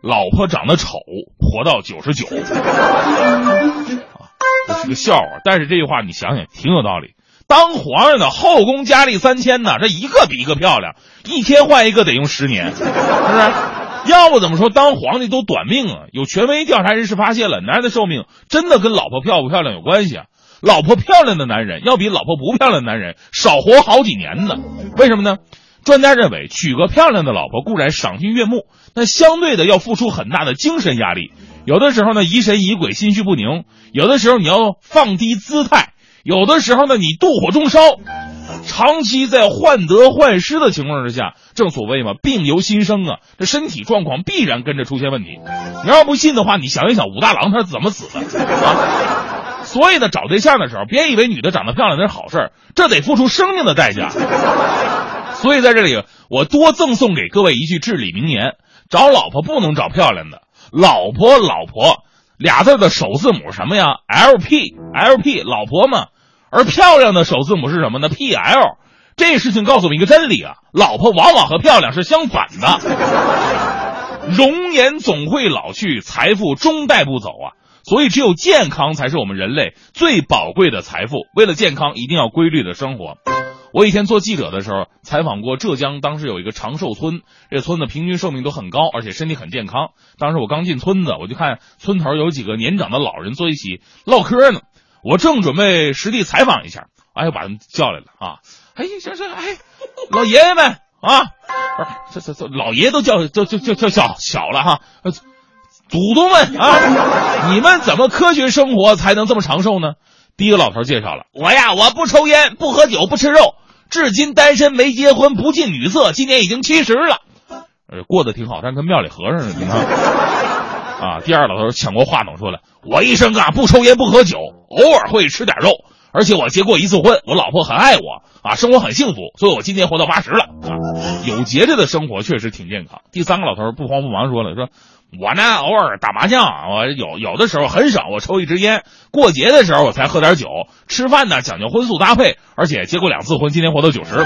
Speaker 2: 老婆长得丑，活到九十九。”啊，这是个笑话，但是这句话你想想挺有道理。当皇上的后宫佳丽三千呢，这一个比一个漂亮，一天换一个得用十年，是不是？要不怎么说当皇帝都短命啊？有权威调查人士发现了，男人的寿命真的跟老婆漂不漂亮有关系啊。老婆漂亮的男人要比老婆不漂亮的男人少活好几年呢。为什么呢？专家认为，娶个漂亮的老婆固然赏心悦目，但相对的要付出很大的精神压力。有的时候呢，疑神疑鬼、心绪不宁；有的时候你要放低姿态。有的时候呢，你妒火中烧，长期在患得患失的情况之下，正所谓嘛，病由心生啊，这身体状况必然跟着出现问题。你要不信的话，你想一想武大郎他是怎么死的啊？所以呢，找对象的时候，别以为女的长得漂亮那是好事这得付出生命的代价。所以在这里，我多赠送给各位一句至理名言：找老婆不能找漂亮的，老婆老婆俩字的首字母什么呀？L P L P，老婆嘛。而漂亮的首字母是什么呢？P L。这事情告诉我们一个真理啊，老婆往往和漂亮是相反的。容颜总会老去，财富终带不走啊。所以，只有健康才是我们人类最宝贵的财富。为了健康，一定要规律的生活。我以前做记者的时候，采访过浙江，当时有一个长寿村，这村子平均寿命都很高，而且身体很健康。当时我刚进村子，我就看村头有几个年长的老人坐一起唠嗑呢。我正准备实地采访一下，哎，把他们叫来了啊！哎，这这哎，老爷爷们啊，不是这这这老爷都叫叫叫叫叫小小了哈，呃祖宗们啊，你们怎么科学生活才能这么长寿呢？第一个老头介绍了，我呀，我不抽烟，不喝酒，不吃肉，至今单身，没结婚，不近女色，今年已经七十了，呃，过得挺好，但跟庙里和尚似的，你看。啊，第二老头抢过话筒说了，我一生啊不抽烟不喝酒，偶尔会吃点肉，而且我结过一次婚，我老婆很爱我啊，生活很幸福，所以我今年活到八十了啊，有节制的生活确实挺健康。第三个老头不慌不忙说了，说我呢偶尔打麻将，我有有的时候很少，我抽一支烟，过节的时候我才喝点酒，吃饭呢讲究荤素搭配，而且结过两次婚，今年活到九十。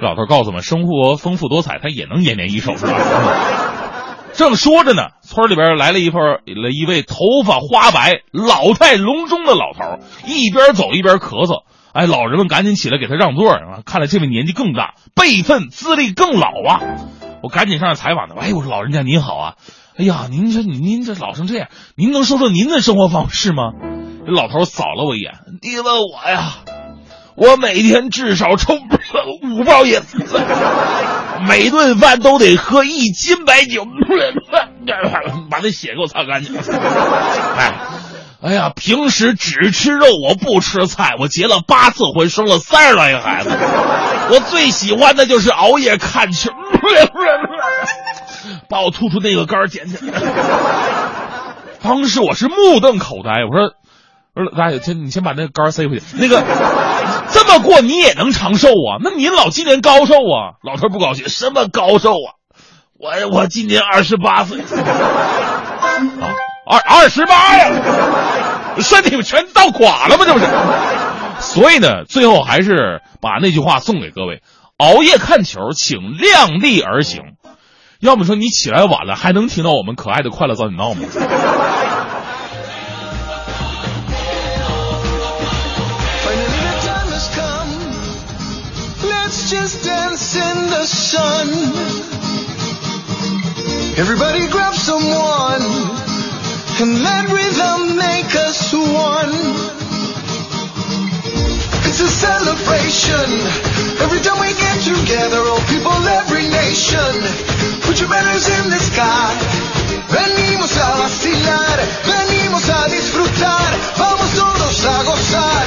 Speaker 2: 老头告诉我们，生活丰富多彩，他也能延年益寿，是吧？正说着呢，村里边来了一份一位头发花白、老态龙钟的老头，一边走一边咳嗽。哎，老人们赶紧起来给他让座啊！看来这位年纪更大，辈分资历更老啊！我赶紧上来采访他。哎，我说老人家您好啊！哎呀，您这您这老成这样，您能说说您的生活方式吗？老头扫了我一眼，你问我呀？我每天至少抽五包烟，每顿饭都得喝一斤白酒，把那血给我擦干净。哎，哎呀，平时只吃肉，我不吃菜。我结了八次婚，生了三十来个孩子。我最喜欢的就是熬夜看球，把我吐出那个肝捡起来。当时我是目瞪口呆，我说。我说大爷，先你先把那个肝塞回去。那个这么过你也能长寿啊？那您老今年高寿啊？老头不高兴，什么高寿啊？我我今年二十八岁，啊，二二十八呀，身体全倒垮了吗？这不是？所以呢，最后还是把那句话送给各位：熬夜看球，请量力而行。要么说你起来晚了，还能听到我们可爱的快乐早点闹吗？
Speaker 5: Dance in the sun. Everybody grab someone and let rhythm make us one. It's a celebration. Every time we get together, all people, every nation. Put your banners in the sky. Venimos a vacilar, venimos a disfrutar. Vamos todos a gozar,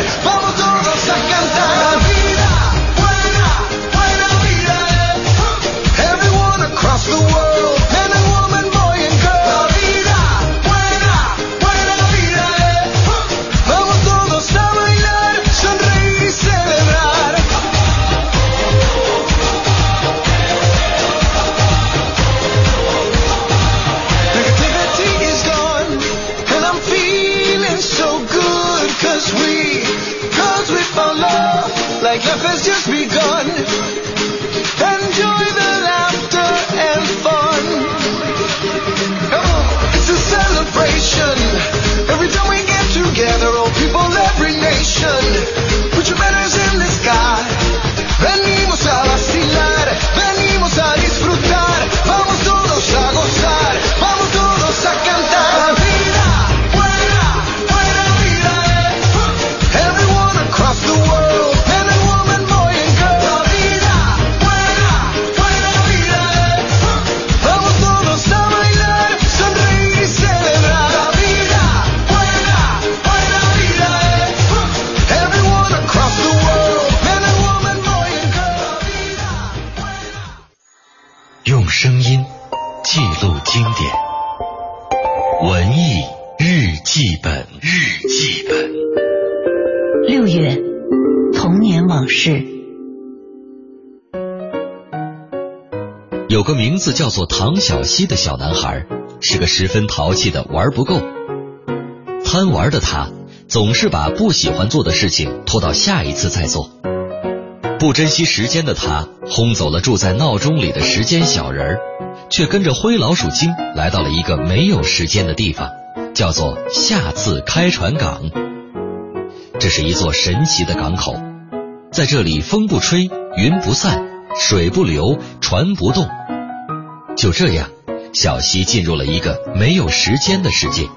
Speaker 11: 录经典，文艺日记本。日记本。
Speaker 12: 六月，童年往事。
Speaker 11: 有个名字叫做唐小希的小男孩，是个十分淘气的玩不够。贪玩的他，总是把不喜欢做的事情拖到下一次再做。不珍惜时间的他，轰走了住在闹钟里的时间小人儿，却跟着灰老鼠精来到了一个没有时间的地方，叫做下次开船港。这是一座神奇的港口，在这里风不吹，云不散，水不流，船不动。就这样，小溪进入了一个没有时间的世界。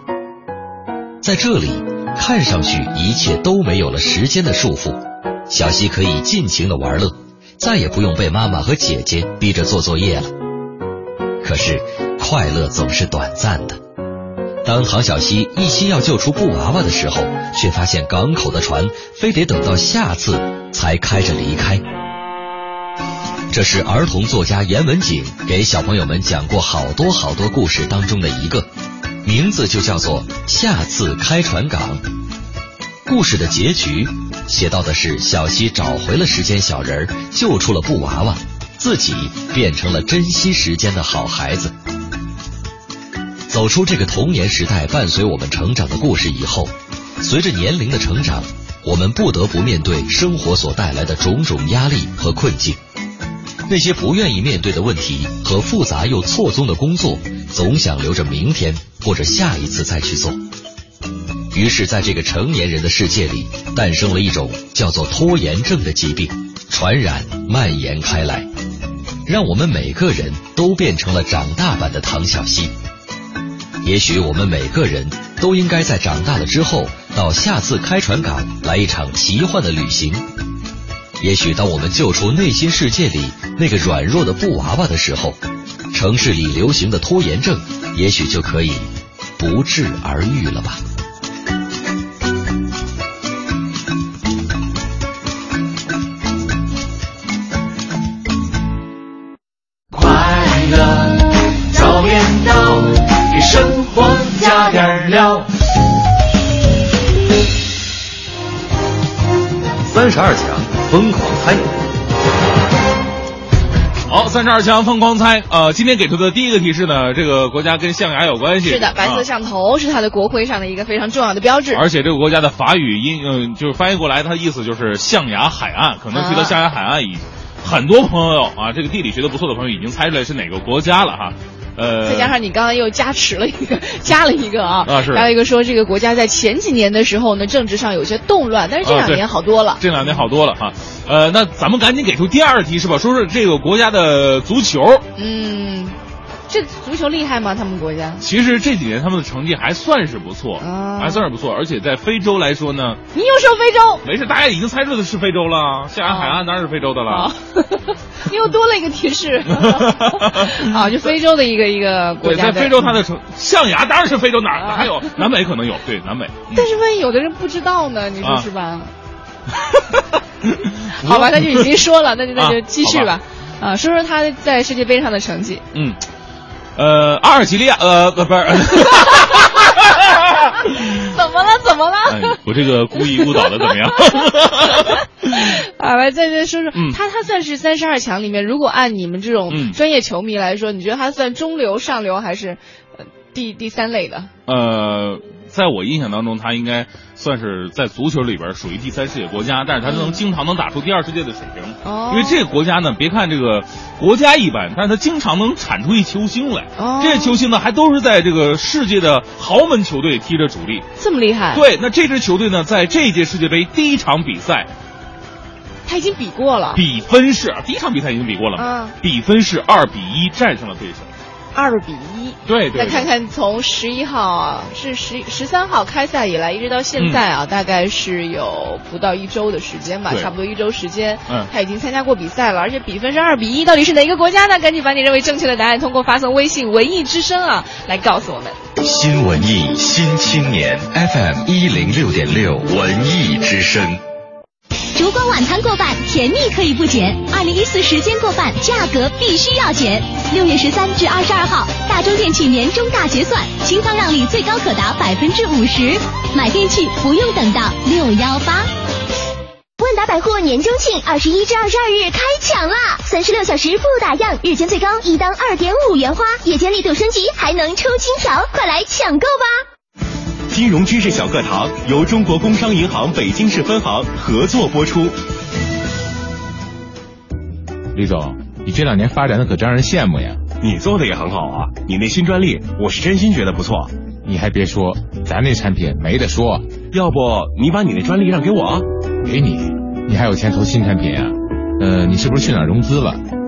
Speaker 11: 在这里，看上去一切都没有了时间的束缚，小溪可以尽情的玩乐，再也不用被妈妈和姐姐逼着做作业了。可是，快乐总是短暂的。当唐小溪一心要救出布娃娃的时候，却发现港口的船非得等到下次才开着离开。这是儿童作家严文景给小朋友们讲过好多好多故事当中的一个，名字就叫做《下次开船港》。故事的结局写到的是小溪找回了时间小人儿，救出了布娃娃，自己变成了珍惜时间的好孩子。走出这个童年时代伴随我们成长的故事以后，随着年龄的成长，我们不得不面对生活所带来的种种压力和困境。那些不愿意面对的问题和复杂又错综的工作，总想留着明天或者下一次再去做。于是，在这个成年人的世界里，诞生了一种叫做拖延症的疾病，传染蔓延开来，让我们每个人都变成了长大版的唐小溪。也许我们每个人都应该在长大了之后，到下次开船港来一场奇幻的旅行。也许当我们救出内心世界里那个软弱的布娃娃的时候，城市里流行的拖延症，也许就可以不治而愈了吧。
Speaker 13: 生活加点料。
Speaker 11: 三十二强疯狂猜，
Speaker 2: 好，三十二强疯狂猜。呃，今天给出的第一个提示呢，这个国家跟象牙有关系。
Speaker 3: 是的，白色
Speaker 2: 啊
Speaker 3: 象头是它的国徽上的一个非常重要的标志。
Speaker 2: 而且这个国家的法语音，嗯、就是翻译过来，它的意思就是象牙海岸。可能提到象牙海岸已，很多朋友啊，这个地理学的不错的朋友已经猜出来是哪个国家了哈。呃，
Speaker 3: 再加上你刚刚又加持了一个，加了一个啊，
Speaker 2: 啊是
Speaker 3: 还有一个说这个国家在前几年的时候呢，政治上有些动乱，但是这两年好多了。
Speaker 2: 这两年好多了哈。呃，那咱们赶紧给出第二题是吧，说说这个国家的足球。
Speaker 3: 嗯，这足球厉害吗？他们国家？
Speaker 2: 其实这几年他们的成绩还算是不错，
Speaker 3: 啊
Speaker 2: 还算是不错，而且在非洲来说呢，
Speaker 3: 你又说非洲，
Speaker 2: 没事，大家已经猜出的是非洲了，象牙海岸当然是非洲的了。
Speaker 3: 你 又多了一个提示啊，就非洲的一个一个国，家对。
Speaker 2: 在非洲它的成象牙当然是非洲哪儿哪还有南美可能有，对南美。嗯
Speaker 3: 但是万一有的人不知道呢？你说
Speaker 2: 啊
Speaker 3: 是吧？好吧，那就已经说了，那就那就
Speaker 2: 啊
Speaker 3: 继续吧。啊，说说他在世界杯上的成绩。
Speaker 2: 嗯，呃，阿尔及利亚，呃，不不是，
Speaker 3: 怎么了？怎么了？
Speaker 2: 哎，我这个故意误导的怎么样？
Speaker 3: 啊，来再再说说，
Speaker 2: 嗯
Speaker 3: 他他算是三十二强里面，如果按你们这种
Speaker 2: 嗯
Speaker 3: 专业球迷来说，你觉得他算中流、上流还是呃第第三类的？
Speaker 2: 呃，在我印象当中，他应该算是在足球里边属于第三世界国家，但是他能经常能打出第二世界的水平。
Speaker 3: 哦
Speaker 2: 因为这个国家呢，别看这个国家一般，但是他经常能产出一球星来。
Speaker 3: 哦
Speaker 2: 这些球星呢，还都是在这个世界的豪门球队踢着主力。
Speaker 3: 这么厉害？，
Speaker 2: 对，那这支球队呢，在这一届世界杯第一场比赛，
Speaker 3: 他已经比过了，
Speaker 2: 比分是第一场比赛已经比过了嘛？
Speaker 3: 嗯
Speaker 2: 比分是二比一战胜了对手。
Speaker 3: 二比一。
Speaker 2: 对对
Speaker 3: 再看看从十一号啊，是十十三号开赛以来，一直到现在啊，大概是有不到一周的时间吧，差不多一周时间。
Speaker 2: 嗯
Speaker 3: 他已经参加过比赛了，而且比分是二比一，到底是哪个国家呢？赶紧把你认为正确的答案通过发送微信“文艺之声”啊来告诉我们。
Speaker 11: 新文艺新青年 FM 一零六点六文艺之声。
Speaker 4: 烛光晚餐过半，甜蜜可以不减。二零一四时间过半，价格必须要减。六月十三至二十二号，大中电器年终大结算，清仓让利最高可达百分之五十，买电器不用等到六幺八。万达百货年终庆二十一至二十二日开抢啦！三十六小时不打烊，日间最高一单二点五元花，夜间力度升级，还能抽金条，快来抢购吧！
Speaker 14: 金融知识小课堂由中国工商银行北京市分行合作播出。
Speaker 15: 李总，你这两年发展的可真让人羡慕呀！
Speaker 14: 你做的也很好啊，你那新专利，我是真心觉得不错。
Speaker 15: 你还别说，咱那产品没得说。
Speaker 14: 要不你把你那专利让给我啊？
Speaker 15: 给你，你还有钱投新产品啊？呃，你是不是去哪儿融资了？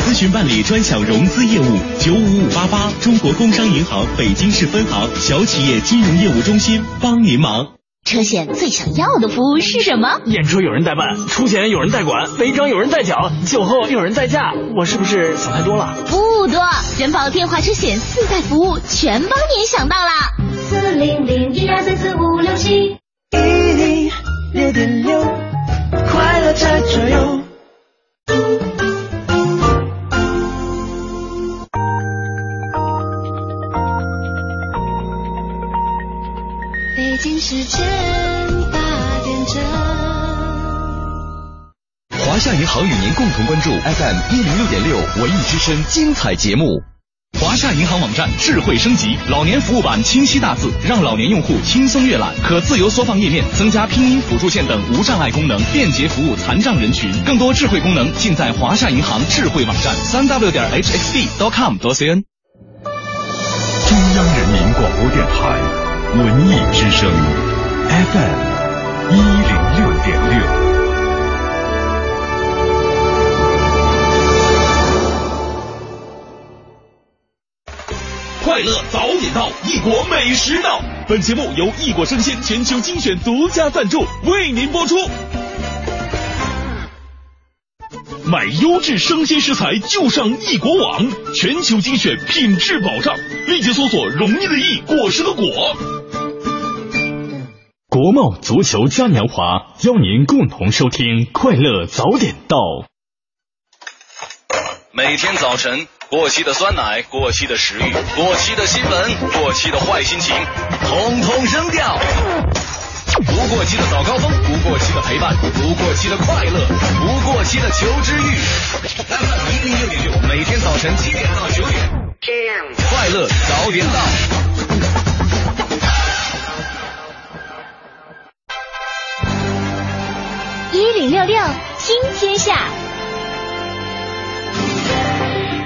Speaker 14: 咨询办理专享融资业务，九五五八八，中国工商银行北京市分行小企业金融业务中心帮您忙。
Speaker 4: 车险最想要的服务是什么？
Speaker 16: 验车有人代办，出险有人代管，违章有人代缴，酒后有人代驾。我是不是想太多了？
Speaker 4: 不多，人保电话车险四代服务全帮您想到了。
Speaker 6: 四零零一二三四五六七，一零六点六，快乐在左京时间八点整。
Speaker 11: 华夏银行与您共同关注 FM 一零六点六文艺之声精彩节目。
Speaker 1: 华夏银行网站智慧升级，老年服务版清晰大字，让老年用户轻松阅览，可自由缩放页面，增加拼音辅助线等无障碍功能，便捷服务残障人群。更多智慧功能尽在华夏银行智慧网站，三 w 点 hxd.com.cn。
Speaker 9: 中央人民广播电台文艺之声 FM 一零六点六。
Speaker 1: 快乐早点到，异国美食到。本节目由异国生鲜全球精选独家赞助，为您播出。买优质生鲜食材就上异国网，全球精选，品质保障。立即搜索“容易的易，果实的果”。
Speaker 9: 国贸足球嘉年华邀您共同收听《快乐早点到》。
Speaker 1: 每天早晨，过期的酸奶，过期的食欲，过期的新闻，过期的坏心情，统统扔掉。不过期的早高峰，不过期的陪伴，不过期的快乐，不过期的求知欲。FM 一零六点六，每天早晨七点到九点，快乐早点到。
Speaker 4: 一零六六听天下。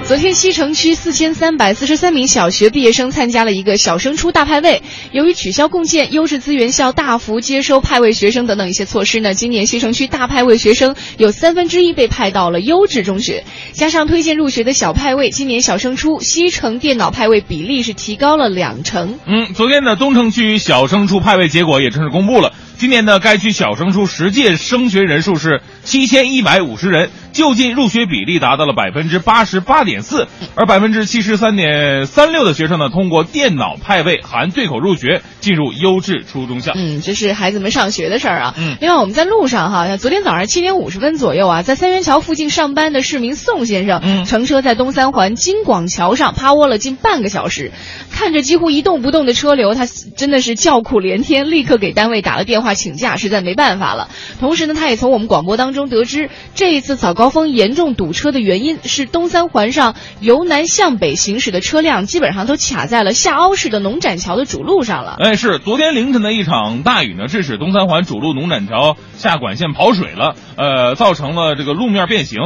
Speaker 3: 昨天，西城区四千三百四十三名小学毕业生参加了一个小升初大派位。由于取消共建、优质资源校大幅接收派位学生等等一些措施呢，今年西城区大派位学生有三分之一被派到了优质中学。加上推荐入学的小派位，今年小升初西城电脑派位比例是提高了两成。
Speaker 2: 嗯，昨天呢，东城区小升初派位结果也正式公布了。今年呢，该区小升初实践升学人数是七千一百五十人，就近入学比例达到了百分之八十八点四，而百分之七十三点三六的学生呢，通过电脑派位含对口入学，进入优质初中校。
Speaker 3: 嗯，这是孩子们上学的事儿啊。
Speaker 2: 嗯，
Speaker 3: 另外我们在路上哈，像昨天早上七点五十分左右啊，在三元桥附近上班的市民宋先生，
Speaker 2: 嗯，
Speaker 3: 乘车在东三环金广桥上趴窝了近半个小时，看着几乎一动不动的车流，他真的是叫苦连天，立刻给单位打了电话请假，实在没办法了。同时呢，他也从我们广播当中得知，这一次早高峰严重堵车的原因是东三环上由南向北行驶的车辆基本上都卡在了下凹式的农展桥的主路上了。
Speaker 2: 哎，是昨天凌晨的一场大雨呢，致使东三环主路农展桥下管线跑水了，呃，造成了这个路面变形。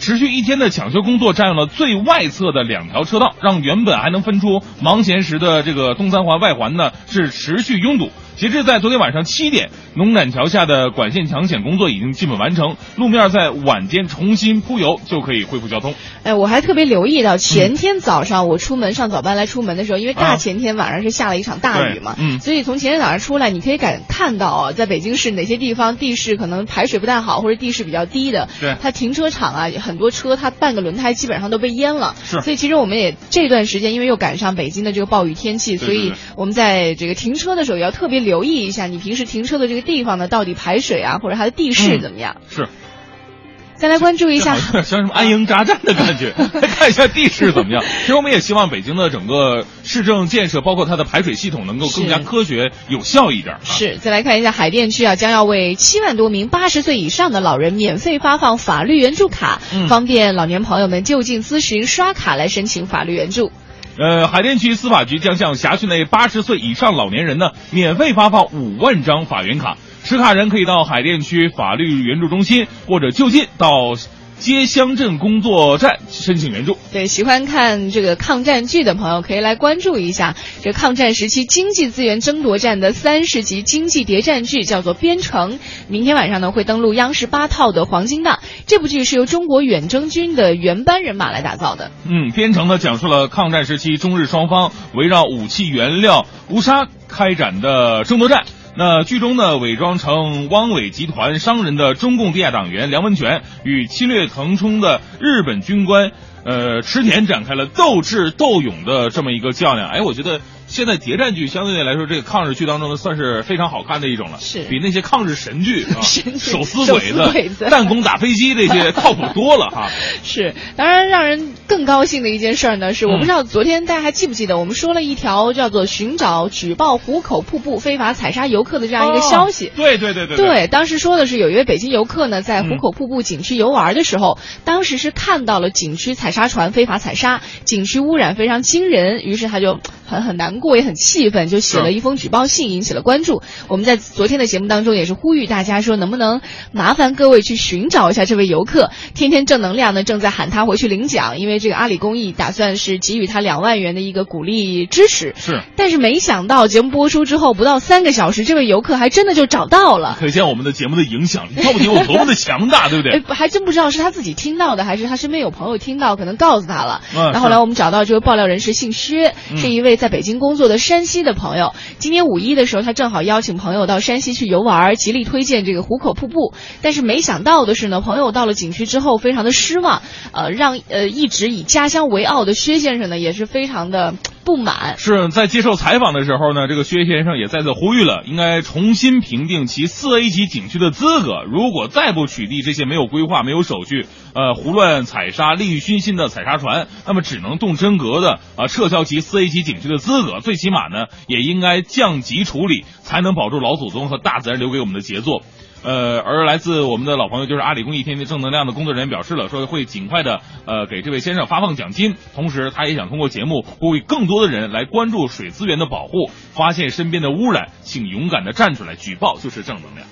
Speaker 2: 持续一天的抢修工作占用了最外侧的两条车道，让原本还能分出忙闲时的这个东三环外环呢是持续拥堵。截至在昨天晚上七点，农展桥下的管线抢险工作已经基本完成，路面在晚间重新铺油就可以恢复交通。
Speaker 3: 哎，我还特别留意到前天早上我出门上早班来出门的时候，因为大前天晚上是下了一场大雨嘛，
Speaker 2: 嗯，
Speaker 3: 所以从前天早上出来，你可以感看到啊，在北京市哪些地方地势可能排水不太好，或者地势比较低的，
Speaker 2: 对，
Speaker 3: 它停车场啊，很多车它半个轮胎基本上都被淹了，
Speaker 2: 是，
Speaker 3: 所以其实我们也这段时间因为又赶上北京的这个暴雨天气，所以我们在这个停车的时候也要特别留意一下你平时停车的这个地方呢，到底排水啊，或者它的地势怎么样。
Speaker 2: 是。
Speaker 3: 再来关注一下
Speaker 2: 像像什么安营扎寨的感觉，来看一下地势怎么样。其实我们也希望北京的整个市政建设，包括它的排水系统，能够更加科学有效一点。
Speaker 3: 是，再来看一下海淀区啊，将要为七万多名八十岁以上的老人免费发放法律援助卡，
Speaker 2: 嗯
Speaker 3: 方便老年朋友们就近咨询刷卡来申请法律援助。
Speaker 2: 呃，海淀区司法局将向辖区内八十岁以上老年人呢，免费发放五万张法援卡。持卡人可以到海淀区法律援助中心或者就近到街乡镇工作站申请援助。
Speaker 3: 对，喜欢看这个抗战剧的朋友可以来关注一下这抗战时期经济资源争夺战的三十集经济谍战剧，叫做《边城》。明天晚上呢会登陆央视八套的黄金档。这部剧是由中国远征军的原班人马来打造的。
Speaker 2: 嗯，编程呢讲述了抗战时期中日双方围绕武器原料乌沙开展的争夺战。那剧中呢，伪装成汪伪集团商人的中共地下党员梁文全与侵略腾冲的日本军官，呃，池田展开了斗智斗勇的这么一个较量。哎，我觉得现在谍战剧相对来说，这个抗日剧当中呢，算是非常好看的一种了，
Speaker 3: 是。
Speaker 2: 比那些抗日神剧 手撕鬼子弹弓打飞机这些 靠谱多了哈。
Speaker 3: 是，当然让人更高兴的一件事儿呢，是我不知道昨天大家还记不记得，我们说了一条叫做寻找举报壶口瀑布非法采砂游客的这样一个消息。
Speaker 2: 哦对对对对。
Speaker 3: 对，当时说的是有一位北京游客呢，在壶口瀑布景区游玩的时候，当时是看到了景区采砂船非法采砂，景区污染非常惊人，于是他就很很难过，也很气愤，就写了一封举报信，引起了关注。我们在昨天的节目当中也是呼吁大家说，能不能麻烦各位去寻找一下这位游客？天天正能量呢正在喊他回去领奖，因为这个阿里公益打算是给予他两万元的一个鼓励支持。
Speaker 2: 是，
Speaker 3: 但是没想到节目播出之后不到三个小时，这位游客还真的就找到了。
Speaker 2: 可见我们的节目的影响力到底有多么的强大，对不
Speaker 3: 哎，
Speaker 2: 对？
Speaker 3: 还真不知道是他自己听到的，还是他身边有朋友听到，可能告诉他了。
Speaker 2: 嗯
Speaker 3: 然后后来我们找到这位爆料人士姓薛，
Speaker 2: 嗯
Speaker 3: 是一位在北京工工作的山西的朋友。今年五一的时候，他正好邀请朋友到山西去游玩，极力推荐这个壶口瀑布。但是没想到的是呢，朋友到了景区之后非常的失望，呃，让呃一直以家乡为傲的薛先生呢也是非常的不满。
Speaker 2: 是在接受采访的时候呢，这个薛先生也再次呼吁了，应该重新评定其四 A 级景区的资格。如果再不取缔这些没有规划、没有手续、呃胡乱采沙、利欲熏心的采沙船，那么只能动真格的啊、撤销其四 A 级景区的资格。最起码呢，也应该降级处理，才能保住老祖宗和大自然留给我们的杰作。呃，而来自我们的老朋友，就是阿里公益天天正能量的工作人员表示了，说会尽快的呃给这位先生发放奖金，同时他也想通过节目呼吁更多的人来关注水资源的保护，发现身边的污染，请勇敢的站出来举报，就是正能量。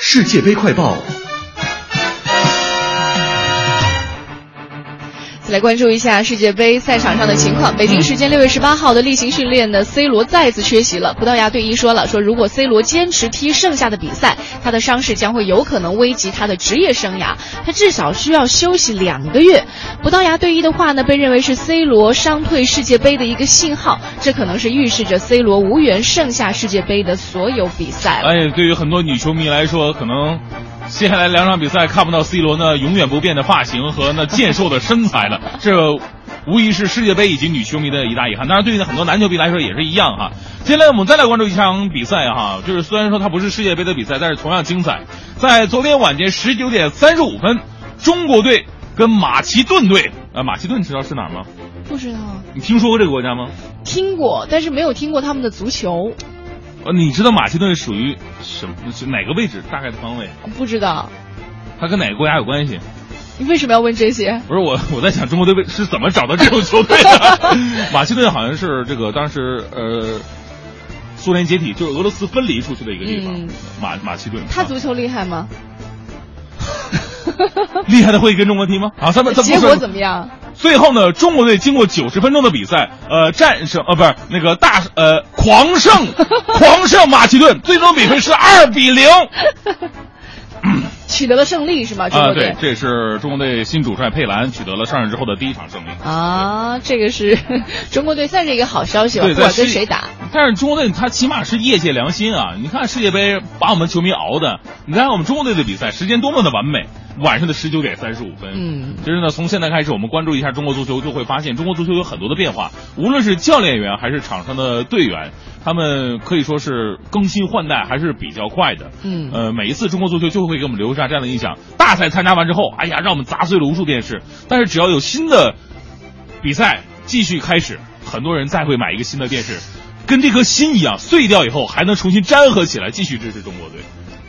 Speaker 1: 世界杯快报，
Speaker 3: 来关注一下世界杯赛场上的情况。北京时间六月十八号的例行训练呢，C 罗再次缺席了。葡萄牙队医说了，说如果 C 罗坚持踢剩下的比赛，他的伤势将会有可能危及他的职业生涯，他至少需要休息两个月。葡萄牙队医的话呢，被认为是 C 罗伤退世界杯的一个信号，这可能是预示着 C 罗无缘剩下世界杯的所有比赛。
Speaker 2: 哎，对于很多女球迷来说，可能接下来两场比赛看不到 C 罗那永远不变的发型和那健硕的身材了，这无疑是世界杯以及女球迷的一大遗憾。当然，对于很多男球迷来说也是一样哈。接下来我们再来关注一场比赛哈，就是虽然说它不是世界杯的比赛，但是同样精彩。在昨天晚间十九点三十五分，中国队跟马其顿队，呃，马其顿你知道是哪儿吗？
Speaker 3: 不知道，
Speaker 2: 你听说过这个国家吗？
Speaker 3: 听过，但是没有听过他们的足球，
Speaker 2: 呃，你知道马其顿属于什么？是哪个位置？大概的方位？
Speaker 3: 不知道。
Speaker 2: 它跟哪个国家有关系？
Speaker 3: 你为什么要问这些？
Speaker 2: 不是我，我在想中国队是怎么找到这种球队的？马其顿好像是这个当时呃，苏联解体，就是俄罗斯分离出去的一个地方。
Speaker 3: 嗯
Speaker 2: 马马其顿，
Speaker 3: 他足球厉害吗？
Speaker 2: 厉害的会跟中国踢吗？啊，咱们咱们
Speaker 3: 结果怎么样？
Speaker 2: 最后呢，中国队经过九十分钟的比赛，呃，战胜呃不是那个大呃狂胜 狂胜马其顿，最终比分是二比零。
Speaker 3: 取得了胜利是吗？中
Speaker 2: 啊，
Speaker 3: 国队
Speaker 2: 对，这是中国队新主帅佩兰取得了上任之后的第一场胜利。
Speaker 3: 啊，这个是 中国队算是一个好消息吧，不管跟谁打。
Speaker 2: 但是中国队他起码是业界良心啊！你看世界杯把我们球迷熬的，你看我们中国队的比赛时间多么的完美，晚上的十九点三十五分。
Speaker 3: 嗯，
Speaker 2: 其实呢，从现在开始，我们关注一下中国足球，就会发现中国足球有很多的变化，无论是教练员还是场上的队员，他们可以说是更新换代还是比较快的。
Speaker 3: 嗯
Speaker 2: 呃，每一次中国足球就会给我们留下这样的印象。大赛参加完之后，哎呀，让我们砸碎了无数电视。但是只要有新的比赛继续开始，很多人再会买一个新的电视，跟这颗心一样，碎掉以后还能重新粘合起来，继续支持中国队。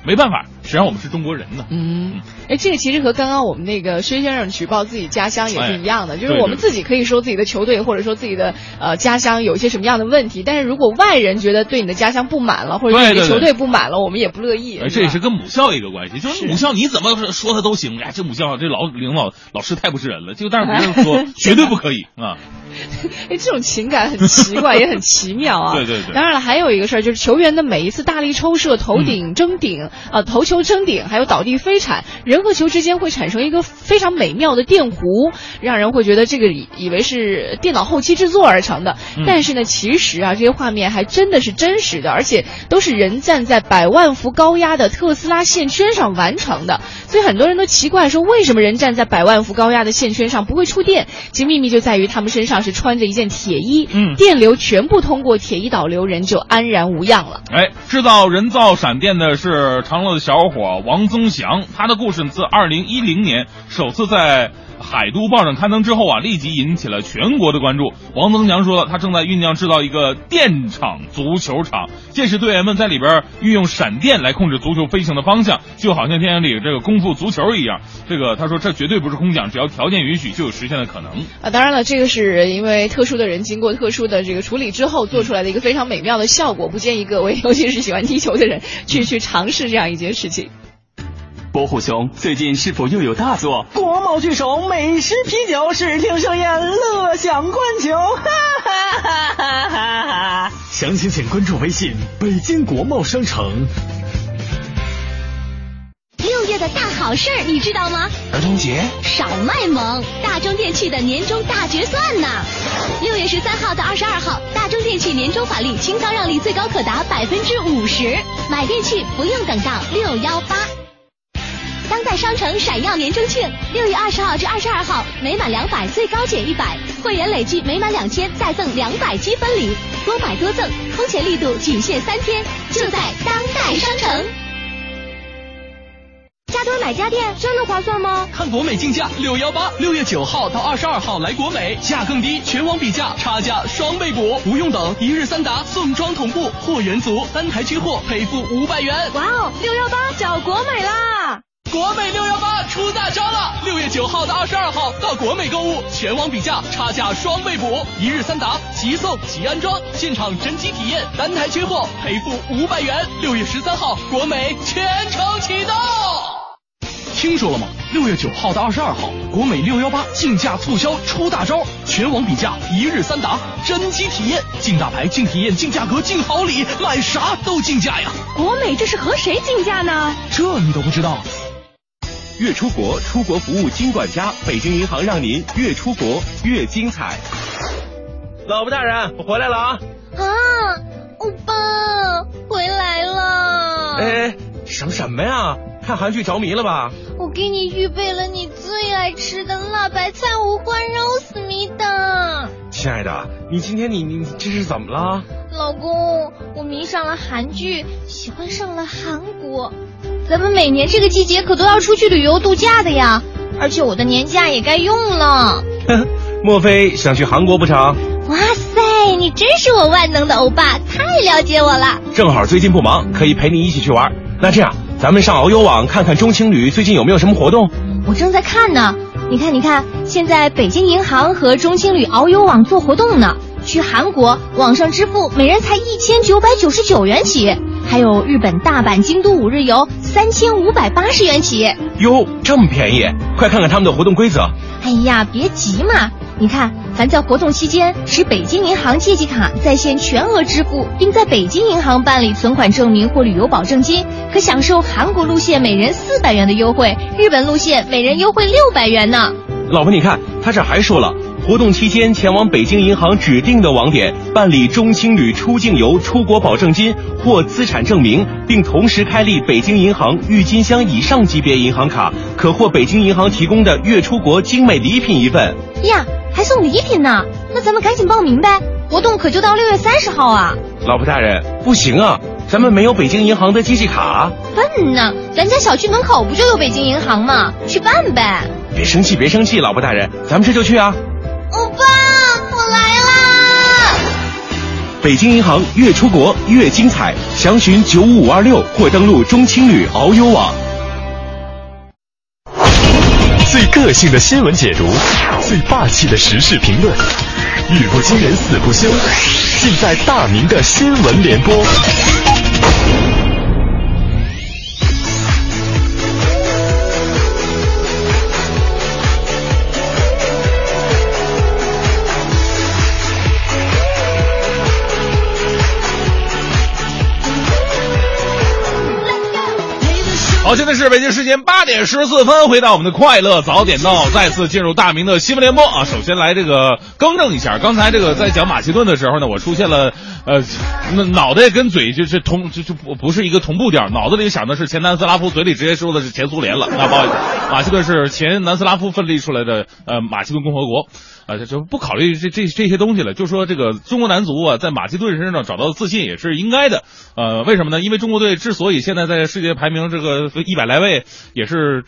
Speaker 2: 没办法，谁让我们是中国人呢？
Speaker 3: 嗯，哎，这个其实和刚刚我们那个薛先生举报自己家乡也是一样的，
Speaker 2: 哎
Speaker 3: 就是我们自己可以说自己的球队或者说自己的呃家乡有一些什么样的问题，但是如果外人觉得对你的家乡不满了，或者对球队不满了，我们也不乐意。
Speaker 2: 哎，这也是跟母校一个关系，就是
Speaker 3: 是
Speaker 2: 母校你怎么说他都行，哎，这母校这老领导老师太不是人了，就但是别人说 绝对不可以啊。
Speaker 3: 哎，这种情感很奇怪，也很奇妙啊。
Speaker 2: 对对对
Speaker 3: 当然了，还有一个事儿就是球员的每一次大力抽射、头顶争顶、呃头球争顶，还有倒地飞铲，人和球之间会产生一个非常美妙的电弧，让人会觉得这个以以为是电脑后期制作而成的。
Speaker 17: 嗯
Speaker 3: 但是呢，其实啊，这些画面还真的是真实的，而且都是人站在百万伏高压的特斯拉线圈上完成的。所以很多人都奇怪说，为什么人站在百万伏高压的线圈上不会触电？其秘密就在于他们身上是穿着一件铁衣，
Speaker 2: 嗯
Speaker 3: 电流全部通过铁衣导流，人就安然无恙了。
Speaker 2: 哎，制造人造闪电的是长乐的小伙王宗祥，他的故事自二零一零年首次在。海都报上刊登之后啊，立即引起了全国的关注。王增强说了，他正在酝酿制造一个电场足球场，届时队员们在里边运用闪电来控制足球飞行的方向，就好像电影里这个功夫足球一样。这个他说这绝对不是空想，只要条件允许就有实现的可能。
Speaker 3: 啊，当然了，这个是因为特殊的人经过特殊的这个处理之后做出来的一个非常美妙的效果，不建议各位，尤其是喜欢踢球的人去去尝试这样一件事情。
Speaker 16: 伯虎兄，最近是否又有大作？国贸巨首，美食啤酒，视听盛宴，乐享观球，哈哈哈哈哈哈！
Speaker 18: 详情请关注微信“北京国贸商城
Speaker 4: 六月的大好事儿你知道吗？
Speaker 18: 儿童节
Speaker 4: 少卖萌，大中电器的年终大决算呢！六月十三号到二十二号，大中电器年终返利清仓让利最高可达百分之五十，买电器不用等到六幺八。当代商城闪耀年终庆，六月二十号至二十二号，每满两百最高减一百，会员累计每满两千再赠两百积分礼，多买多赠，空前力度仅限三天，就在当代商城。加多买家电真的划算吗？
Speaker 16: 看国美竞价六幺八，六月九号到二十二号来国美，价更低，全网比价，差价双倍补，不用等，一日三达，送装同步，货源足，单台缺货赔付五百元。
Speaker 4: 哇哦，六幺八找国美啦！
Speaker 16: 国美六幺八出大招了！六月九号到二十二号到国美购物，全网比价，差价双倍补，一日三达，即送即安装，现场真机体验，单台缺货赔付五百元。六月十三号，国美全程启动。听说了吗？六月九号到二十二号，国美六幺八竞价促销出大招，全网比价，一日三达，真机体验，竞大牌、竞体验、竞价格、竞好礼，买啥都竞价呀！
Speaker 4: 国美这是和谁竞价呢？
Speaker 16: 这你都不知道？
Speaker 14: 越出国，出国服务金管家，北京银行让您越出国越精彩。
Speaker 19: 老婆大人，我回来了啊！
Speaker 20: 啊，欧巴回来了！
Speaker 19: 哎，想什么呀？看韩剧着迷了吧？
Speaker 20: 我给你预备了你最爱吃的辣白菜五花肉思密达。
Speaker 19: 亲爱的，你今天你你这是怎么了？
Speaker 20: 老公，我迷上了韩剧，喜欢上了韩国。咱们每年这个季节可都要出去旅游度假的呀，而且我的年假也该用了。
Speaker 19: 莫非想去韩国不成？
Speaker 20: 哇塞，你真是我万能的欧巴，太了解我了。
Speaker 19: 正好最近不忙，可以陪你一起去玩。那这样，咱们上遨游网看看中青旅最近有没有什么活动。
Speaker 20: 我正在看呢，你看，你看，现在北京银行和中青旅遨游网做活动呢。去韩国网上支付每人才一千九百九十九元起，还有日本大阪、京都五日游三千五百八十元起。
Speaker 19: 哟，这么便宜！快看看他们的活动规则。
Speaker 20: 哎呀，别急嘛，你看，咱在活动期间持北京银行借记卡在线全额支付，并在北京银行办理存款证明或旅游保证金，可享受韩国路线每人四百元的优惠，日本路线每人优惠六百元呢。
Speaker 19: 老婆，你看他这还说了，
Speaker 14: 活动期间前往北京银行指定的网点办理中青旅出境游出国保证金或资产证明，并同时开立北京银行郁金香以上级别银行卡，可获北京银行提供的月出国精美礼品一份。
Speaker 17: 呀，还送礼品呢！那咱们赶紧报名呗，活动可就到六月三十号啊！
Speaker 14: 老婆大人，不行啊，咱们没有北京银行的机器卡。
Speaker 17: 笨呢，咱家小区门口不就有北京银行吗？去办呗！
Speaker 14: 别生气，别生气，老婆大人，咱们这就去啊！
Speaker 17: 欧巴，我来啦！
Speaker 14: 北京银行越出国越精彩，详询九五五二六或登录中青旅遨游网。
Speaker 9: 最个性的新闻解读，最霸气的时事评论，语不惊人死不休，尽在大明的新闻联播。
Speaker 2: 好，现在是北京时间八点十四分，回到我们的快乐早点到，再次进入大明的新闻联播啊。首先来这个更正一下，刚才这个在讲马其顿的时候呢，我出现了呃，那脑袋跟嘴就是同就就不不是一个同步调，脑子里想的是前南斯拉夫，嘴里直接说的是前苏联了。那不好意思，马其顿是前南斯拉夫分离出来的呃马其顿共和国。啊，就不考虑这这这些东西了，就说这个中国男足啊，在马其顿身上找到自信也是应该的。呃，为什么呢？因为中国队之所以现在在世界排名这个一百来位，也是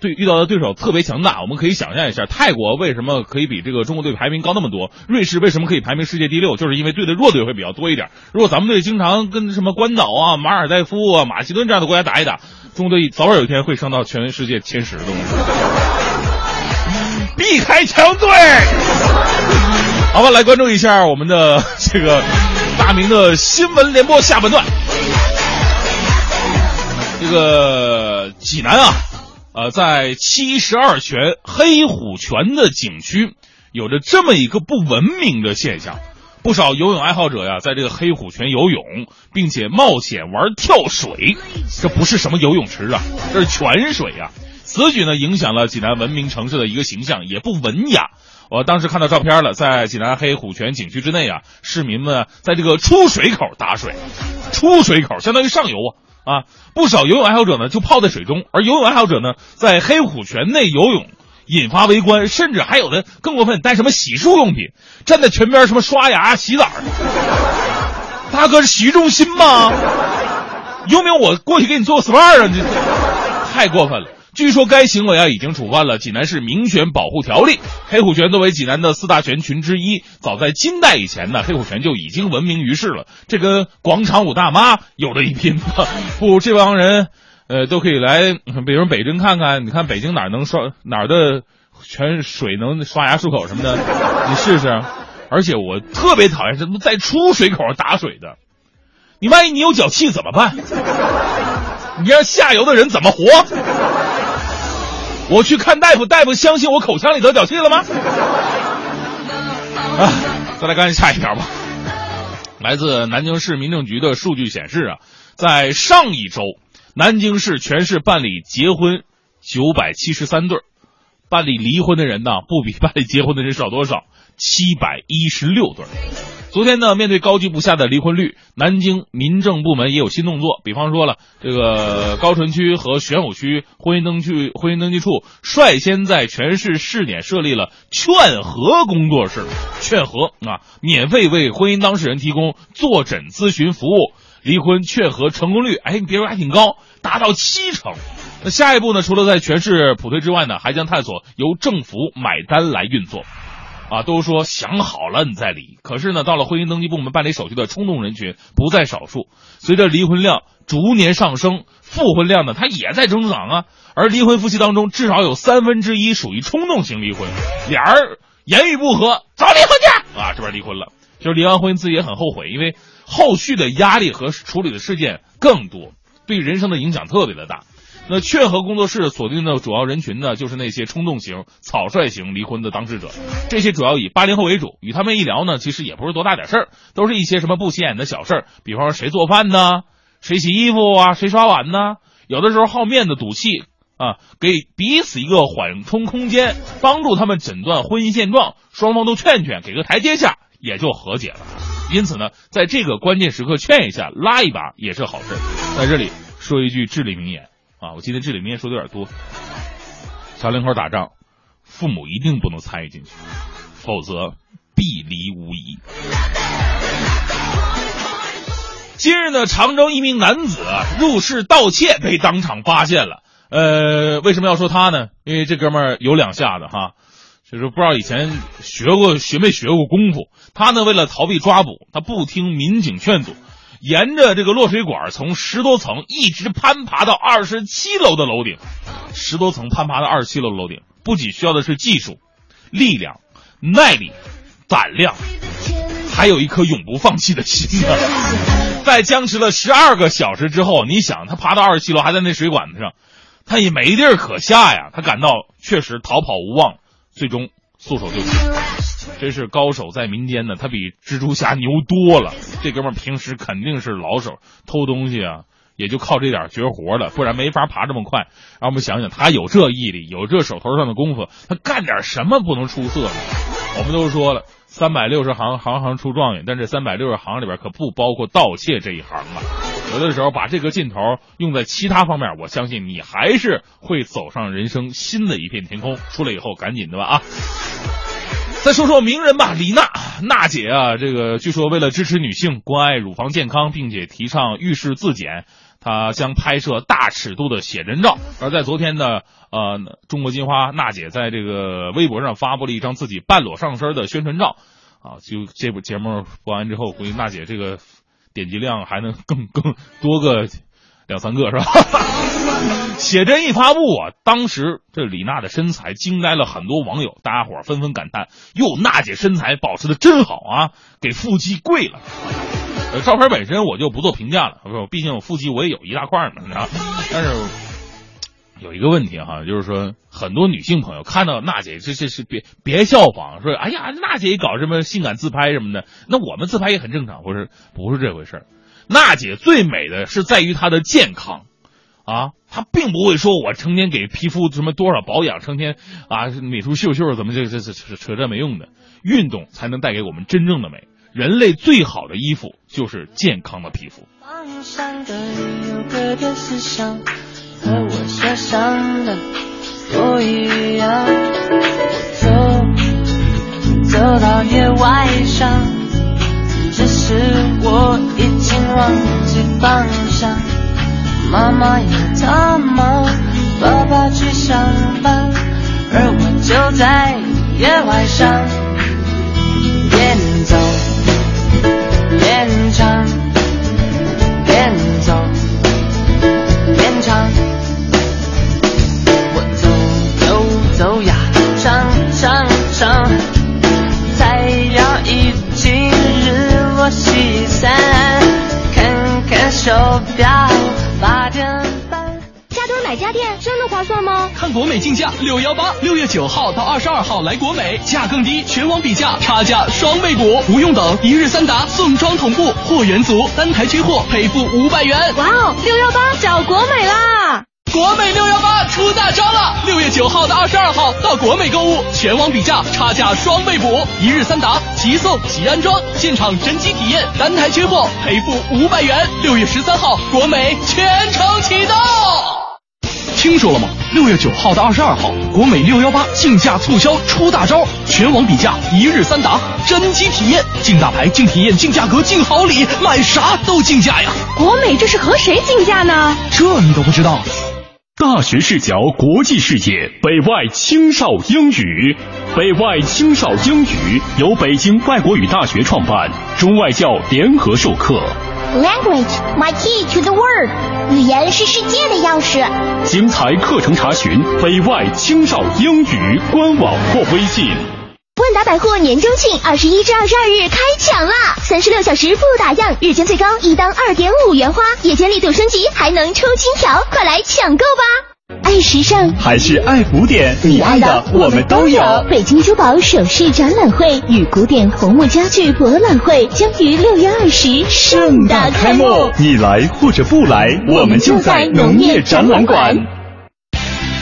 Speaker 2: 对遇到的对手特别强大。我们可以想象一下，泰国为什么可以比这个中国队排名高那么多？瑞士为什么可以排名世界第六？就是因为队的弱队会比较多一点。如果咱们队经常跟什么关岛啊、马尔代夫啊、马其顿这样的国家打一打，中国队早晚有一天会升到全世界前十的。避开强队。好吧，来关注一下我们的 这个大明的新闻联播下半段。这个济南啊，呃，在七十二泉黑虎泉的景区，有着这么一个不文明的现象。不少游泳爱好者呀，在这个黑虎泉游泳，并且冒险玩跳水，这不是什么游泳池啊，这是泉水啊。此举呢，影响了济南文明城市的一个形象，也不文雅。我当时看到照片了，在济南黑虎泉景区之内啊，市民们在这个出水口打水，出水口相当于上游啊啊，不少游泳爱好者呢就泡在水中，而游泳爱好者呢在黑虎泉内游泳，引发围观，甚至还有的更过分，带什么洗漱用品，站在泉边什么刷牙、洗澡。大哥是洗浴中心吗？有没有我过去给你做个 SPA 啊？这太过分了。据说该行为啊已经触犯了济南市明泉保护条例。黑虎泉作为济南的四大泉群之一，早在金代以前呢，黑虎泉就已经闻名于世了。这跟广场舞大妈有的一拼吧。不，这帮人，呃，都可以来，比如北京看看。你看北京哪能刷哪儿的泉水能刷牙漱口什么的，你试试。而且我特别讨厌什么在出水口打水的，你万一你有脚气怎么办？你让下游的人怎么活？我去看大夫，大夫相信我口腔里得脚气了吗？啊，再来看下一条吧。来自南京市民政局的数据显示啊，在上一周，南京市全市办理结婚九百七十三对儿，办理离婚的人呢，不比办理结婚的人少多少，七百一十六对。昨天呢，面对高居不下的离婚率，南京民政部门也有新动作。比方说了，这个高淳区和玄武区婚姻登记婚姻登记处率先在全市试点设立了劝和工作室，劝和啊，免费为婚姻当事人提供坐诊咨询服务，离婚劝和成功率，哎，你别说还挺高，达到七成。那下一步呢，除了在全市普推之外呢，还将探索由政府买单来运作。啊，都说想好了你再离，可是呢，到了婚姻登记部门办理手续的冲动人群不在少数。随着离婚量逐年上升，复婚量呢它也在增长啊。而离婚夫妻当中，至少有三分之一属于冲动型离婚，俩人言语不合，早离婚去啊，这边离婚了，就是离完婚自己也很后悔，因为后续的压力和处理的事件更多，对人生的影响特别的大。那劝和工作室锁定的主要人群呢，就是那些冲动型、草率型离婚的当事者。这些主要以八零后为主。与他们一聊呢，其实也不是多大点事儿，都是一些什么不起眼的小事儿，比方说谁做饭呢，谁洗衣服啊，谁刷碗呢。有的时候好面子、赌气，啊，给彼此一个缓冲空间，帮助他们诊断婚姻现状，双方都劝劝，给个台阶下，也就和解了。因此呢，在这个关键时刻劝一下、拉一把也是好事。在这里说一句至理名言啊，我今天这里面说的有点多。小两口打仗，父母一定不能参与进去，否则必离无疑。今日呢，常州一名男子入室盗窃被当场发现了。呃，为什么要说他呢？因为这哥们儿有两下子哈，就是不知道以前学过学没学过功夫。他呢，为了逃避抓捕，他不听民警劝阻，沿着这个落水管从十多层一直攀爬到二十七楼的楼顶。十多层攀爬到二十七楼的楼顶，不仅需要的是技术、力量、耐力、胆量，还有一颗永不放弃的心！在僵持了十二个小时之后，你想他爬到二十七楼，还在那水管子上，他也没地儿可下呀。他感到确实逃跑无望，最终束手就擒。真是高手在民间呢，他比蜘蛛侠牛多了。这哥们儿平时肯定是老手，偷东西啊，也就靠这点绝活了，不然没法爬这么快。让我们想想，他有这毅力，有这手头上的功夫，他干点什么不能出色呢？我们都说了，三百六十行，行行出状元，但这三百六十行里边可不包括盗窃这一行啊。有的时候把这个劲头用在其他方面，我相信你还是会走上人生新的一片天空。出来以后赶紧的吧啊！再说说名人吧，李娜娜姐啊，这个据说为了支持女性关爱乳房健康，并且提倡浴室自检，她将拍摄大尺度的写真照。而在昨天呢，呃，中国金花娜姐在这个微博上发布了一张自己半裸上身的宣传照，啊，就这部节目播完之后，估计娜姐这个点击量还能更更多个两三个是吧？写真一发布啊，当时这李娜的身材惊呆了很多网友，大家伙纷纷感叹：“哟，娜姐身材保持的真好啊，给腹肌跪了。”呃，照片本身我就不做评价了，不，毕竟我腹肌我也有一大块嘛，但是有一个问题哈，就是说很多女性朋友看到娜姐，这这是别别效仿，说哎呀，娜姐搞什么性感自拍什么的，那我们自拍也很正常，不是不是这回事儿。娜姐最美的是在于她的健康。啊，她并不会说我成天给皮肤什么多少保养，成天啊美图秀秀怎么这这这扯这没用的，运动才能带给我们真正的美。人类最好的衣服就是健康的皮肤。
Speaker 6: 我。走走到夜晚上，只是我一忘记方向。妈妈也特忙，爸爸去上班，而我就在野外上，
Speaker 21: 划算吗？
Speaker 16: 看国美竞价六幺八，六月九号到二十二号来国美，价更低，全网比价，差价双倍补，不用等，一日三达，送装同步，货源足，单台缺货赔付五百元。
Speaker 21: 哇哦，六幺八找国美啦！
Speaker 16: 国美六幺八出大招了！六月九号到二十二号到国美购物，全网比价，差价双倍补，一日三达，即送即安装，现场真机体验，单台缺货赔付五百元。六月十三号，国美全程启动。听说了吗？六月九号到二十二号，国美六幺八竞价促销出大招，全网比价，一日三达，真机体验，竞大牌、竞体验、竞价格、竞好礼，买啥都竞价呀！
Speaker 21: 国美这是和谁竞价呢？
Speaker 16: 这你都不知道？
Speaker 22: 大学视角，国际视野，北外青少英语。北外青少英语由北京外国语大学创办，中外教联合授课。
Speaker 17: Language, my key to the world。语言是世界的钥匙。
Speaker 22: 精彩课程查询北外青少英语官网或微信。
Speaker 17: 万达百货年中庆二十一至二十二日开抢啦！三十六小时不打烊，日间最高一单二点五元花，夜间力度升级还能抽金条，快来抢购吧！爱时尚
Speaker 22: 还是爱古典，你爱的我们都有。
Speaker 17: 北京珠宝首饰展览会与古典红木家具博览会将于六月二十盛大开幕。
Speaker 22: 你来或者不来，我们就在农业展览馆。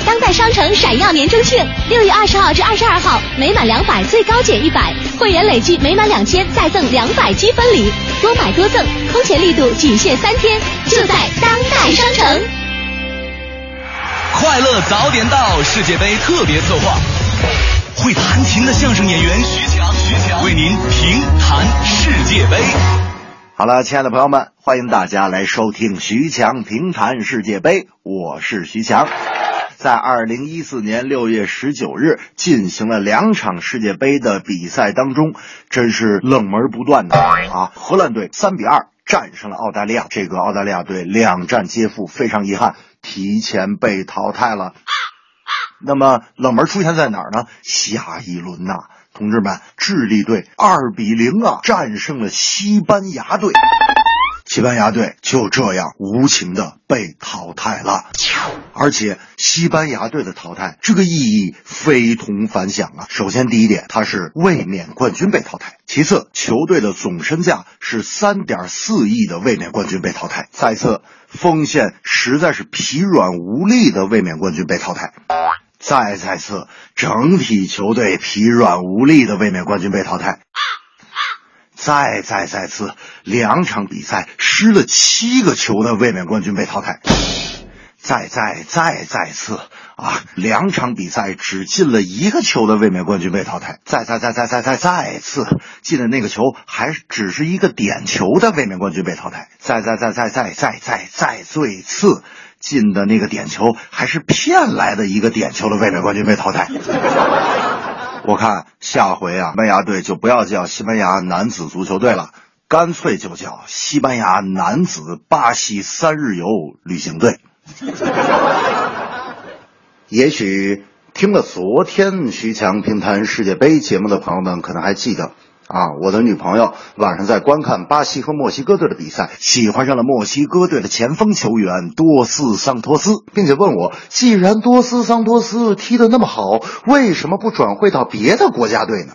Speaker 4: 当代商城闪耀年终庆，六月二十号至二十二号，每满两百最高减一百，会员累计每满两千再赠两百积分礼，多买多赠，空前力度仅限三天，就在当代商城。
Speaker 1: 快乐早点到世界杯特别策划，会弹琴的相声演员徐强，徐强为您评弹世界杯。
Speaker 23: 好了，亲爱的朋友们，欢迎大家来收听徐强评弹世界杯，我是徐强。在二零一四年六月十九日进行了两场世界杯的比赛当中，真是冷门不断的啊！荷兰队三比二战胜了澳大利亚，这个澳大利亚队两战皆负，非常遗憾，提前被淘汰了。那么冷门出现在哪儿呢？下一轮呐、同志们，智利队二比零啊战胜了西班牙队，西班牙队就这样无情的被淘汰了。而且西班牙队的淘汰，这个意义非同凡响啊！首先第一点，它是卫冕冠军被淘汰；其次，球队的总身价是三点四亿的卫冕冠军被淘汰；再次，锋线实在是疲软无力的卫冕冠军被淘汰。再再次，整体球队疲软无力的卫冕冠军被淘汰。再再再次，两场比赛失了七个球的卫冕冠军被淘汰。再再再再次啊，两场比赛只进了一个球的卫冕冠军被淘汰。再再再再再再再次进的那个球还只是一个点球的卫冕冠军被淘汰。再再再再再再再再最次进的那个点球还是骗来的一个点球的卫冕冠军被淘汰。我看下回啊，西班牙队就不要叫西班牙男子足球队了，干脆就叫西班牙男子巴西三日游旅行队。也许听了昨天徐强评弹世界杯节目的朋友们，可能还记得。啊，我的女朋友晚上在观看巴西和墨西哥队的比赛，喜欢上了墨西哥队的前锋球员多斯桑托斯，并且问我，既然多斯桑托斯踢得那么好，为什么不转会到别的国家队呢？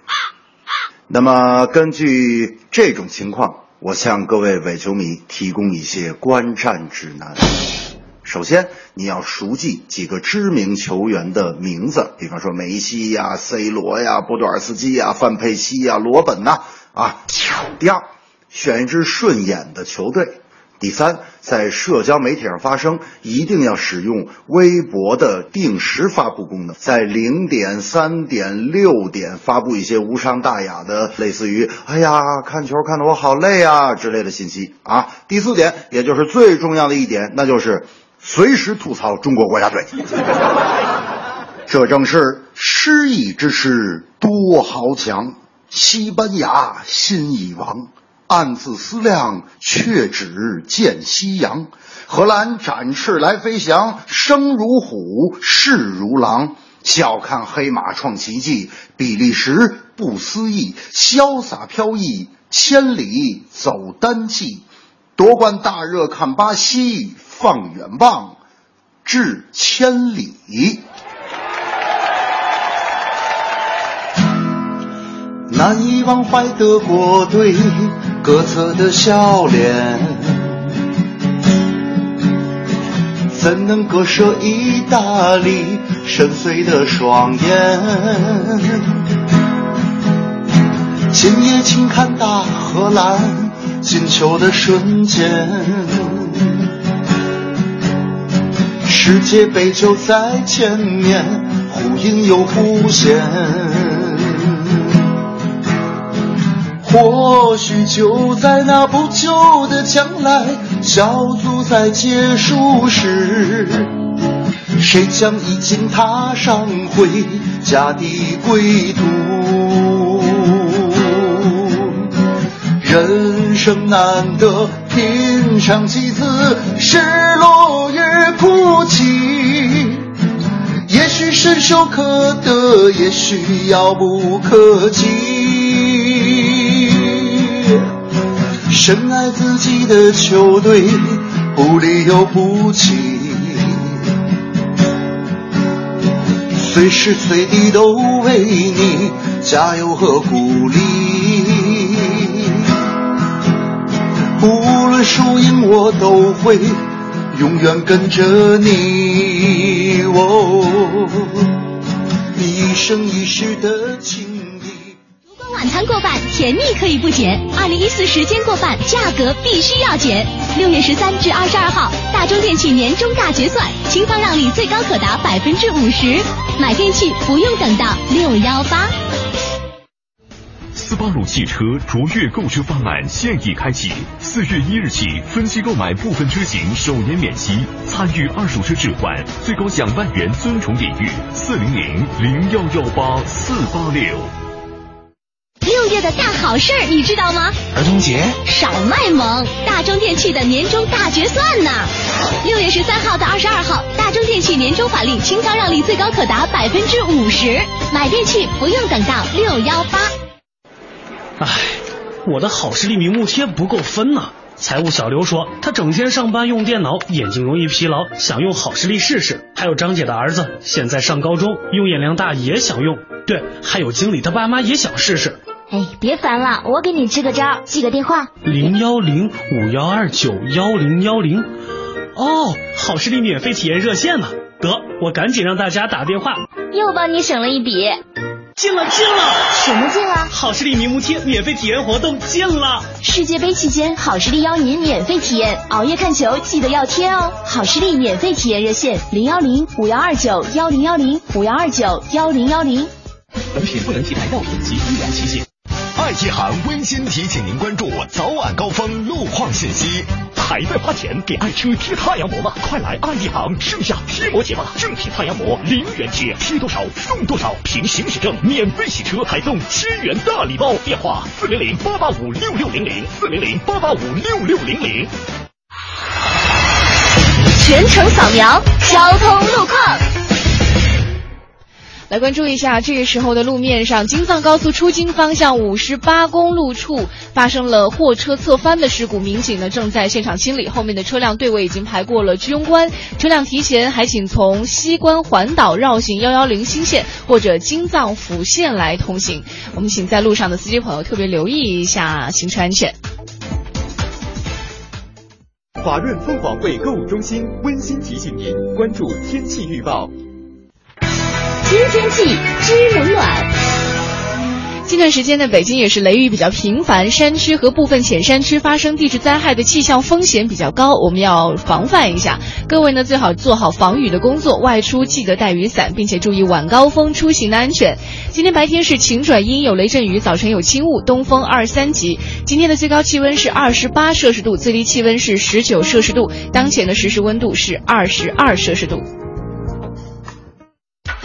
Speaker 23: 那么根据这种情况，我向各位伪球迷提供一些观战指南。首先，你要熟记几个知名球员的名字，比方说梅西呀、C 罗呀、波多尔斯基呀、范佩西呀、罗本呐啊。第二，选一支顺眼的球队。第三，在社交媒体上发声，一定要使用微博的定时发布功能，在零点、三点、六点发布一些无伤大雅的，类似于“哎呀，看球看得我好累啊”之类的信息啊。第四点，也就是最重要的一点，那就是随时吐槽中国国家队。这正是失意之师多豪强，西班牙心已亡。暗自思量，却只见夕阳。荷兰展翅来飞翔，生如虎，势如狼。笑看黑马创奇迹，比利时不思议，潇洒飘逸，千里走单骑。夺冠大热看巴西，放远望，至千里。难以忘怀德国队各侧的笑脸，怎能割舍意大利深邃的双眼？今夜请看大荷兰进球的瞬间，世界杯就在前面，呼应又忽现。或许就在那不久的将来，小组赛结束时，谁将已经踏上回家的归途？人生难得品尝几次失落与哭泣，也许伸手可得，也许遥不可及。深爱自己的球队，不离又不弃，随时随地都为你加油和鼓励。输赢，我都会
Speaker 5: 永远跟着你。哦，一生一世的情谊。
Speaker 4: 晚餐过半，甜蜜可以不减。二零一四时间过半，价格必须要减。六月十三至二十二号，大中电器年终大决算，清仓让利最高可达百分之五十，买电器不用等到六幺八。
Speaker 9: 斯巴鲁汽车卓越购车方案现已开启，四月一日起分期购买部分车型首年免息，参与二手车置换，最高享万元尊崇礼遇。四零零零幺幺八四八六。
Speaker 4: 六月的大好事儿你知道吗？
Speaker 19: 儿童节
Speaker 4: 少卖萌，大中电器的年终大决算呢！六月十三号到二十二号，大中电器年终返利清仓让利最高可达百分之五十，买电器不用等到六幺八。
Speaker 24: 唉，我的好视力明目贴不够分呐、财务小刘说，他整天上班用电脑，眼睛容易疲劳，想用好视力试试。还有张姐的儿子现在上高中，用眼量大也想用。对，还有经理他爸妈也想试试。
Speaker 17: 哎，别烦了，我给你支个招，记个电话。
Speaker 24: 零幺零五幺二九幺零幺零，哦，好视力免费体验热线呢。得，我赶紧让大家打电话。
Speaker 17: 又帮你省了一笔。
Speaker 24: 进了进了，
Speaker 17: 什么进了？
Speaker 24: 好视力明目贴免费体验活动进了。
Speaker 17: 世界杯期间，好视力邀您免费体验，熬夜看球记得要贴哦。好视力免费体验热线：零幺零五幺二九幺零幺零五幺二九幺零幺零。
Speaker 18: 本品不能替代药品及医疗器械。
Speaker 1: 爱一行温馨提醒您关注早晚高峰路况信息。
Speaker 18: 还在花钱给爱车贴太阳膜吗？快来爱一行盛夏贴膜节吧！正品太阳膜零元贴，贴多少送多少，凭行驶证免费洗车，还送千元大礼包。电话四零零八八五六六零零四零零八八五六六零零。
Speaker 4: 全程扫描交通路况。
Speaker 3: 来关注一下，这个时候的路面上，京藏高速出京方向五十八公路处发生了货车侧翻的事故，民警呢正在现场清理，后面的车辆队尾已经排过了居庸关，车辆提前还请从西关环岛绕行幺幺零新线或者京藏辅线来通行。我们请在路上的司机朋友特别留意一下行车安全。
Speaker 25: 华润凤凰汇购物中心温馨提醒您关注天气预报。
Speaker 4: 知天气，知冷暖。
Speaker 3: 近段时间呢，北京也是雷雨比较频繁，山区和部分浅山区发生地质灾害的气象风险比较高，我们要防范一下。各位呢，最好做好防雨的工作，外出记得带雨伞，并且注意晚高峰出行的安全。今天白天是晴转阴，有雷阵雨，早晨有轻雾，东风二三级。今天的最高气温是二十八摄氏度，最低气温是十九摄氏度，当前的实时温度是二十二摄氏度。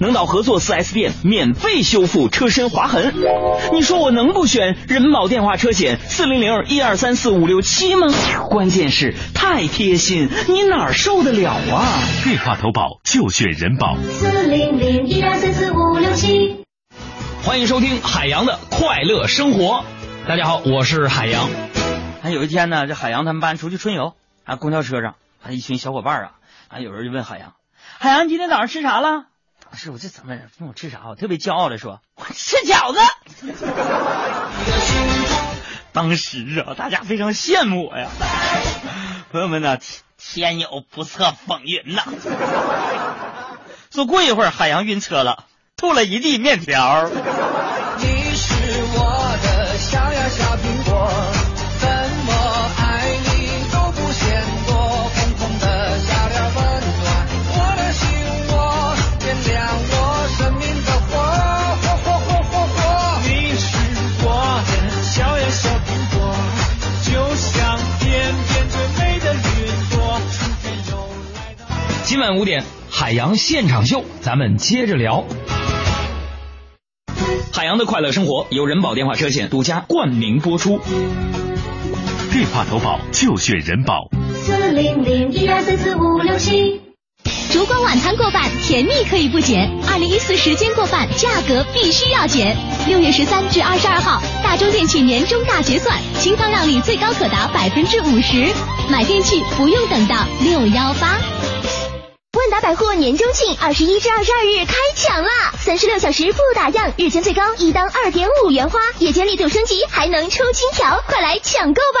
Speaker 26: 能到合作 4S 店免费修复车身划痕。你说我能不选人保电话车险四零零一二三四五六七吗？关键是太贴心，你哪儿受得了啊？
Speaker 9: 电话投保就选人保。
Speaker 4: 四零零一二三四五六七。
Speaker 1: 欢迎收听海洋的快乐生活。大家好，我是海洋。
Speaker 10: 还有一天呢，这海洋他们班出去春游，啊，公交车上，啊，一群小伙伴啊，啊，有人就问海洋，海洋，你今天早上吃啥了？老师我这怎么问我吃啥？我特别骄傲的说，我吃饺子。当时啊，大家非常羡慕我呀。朋友们呢，天有不测风云呐。说过一会儿，海洋晕车了，吐了一地面条。
Speaker 1: 晚五点，海洋现场秀，咱们接着聊。海洋的快乐生活由人保电话车险独家冠名播出。
Speaker 9: 电话投保就选人保。
Speaker 4: 四零零一二三四五六七。烛光晚餐过半，甜蜜可以不减；二零一四时间过半，价格必须要减。六月十三至二十二号，大中电器年终大结算，清仓让利最高可达百分之五十，买电器不用等到六幺八。
Speaker 17: 万达百货年终庆二十一至二十二日开抢啦！三十六小时不打烊，日间最高一单二点五元花，夜间力度升级，还能抽金条，快来抢购吧！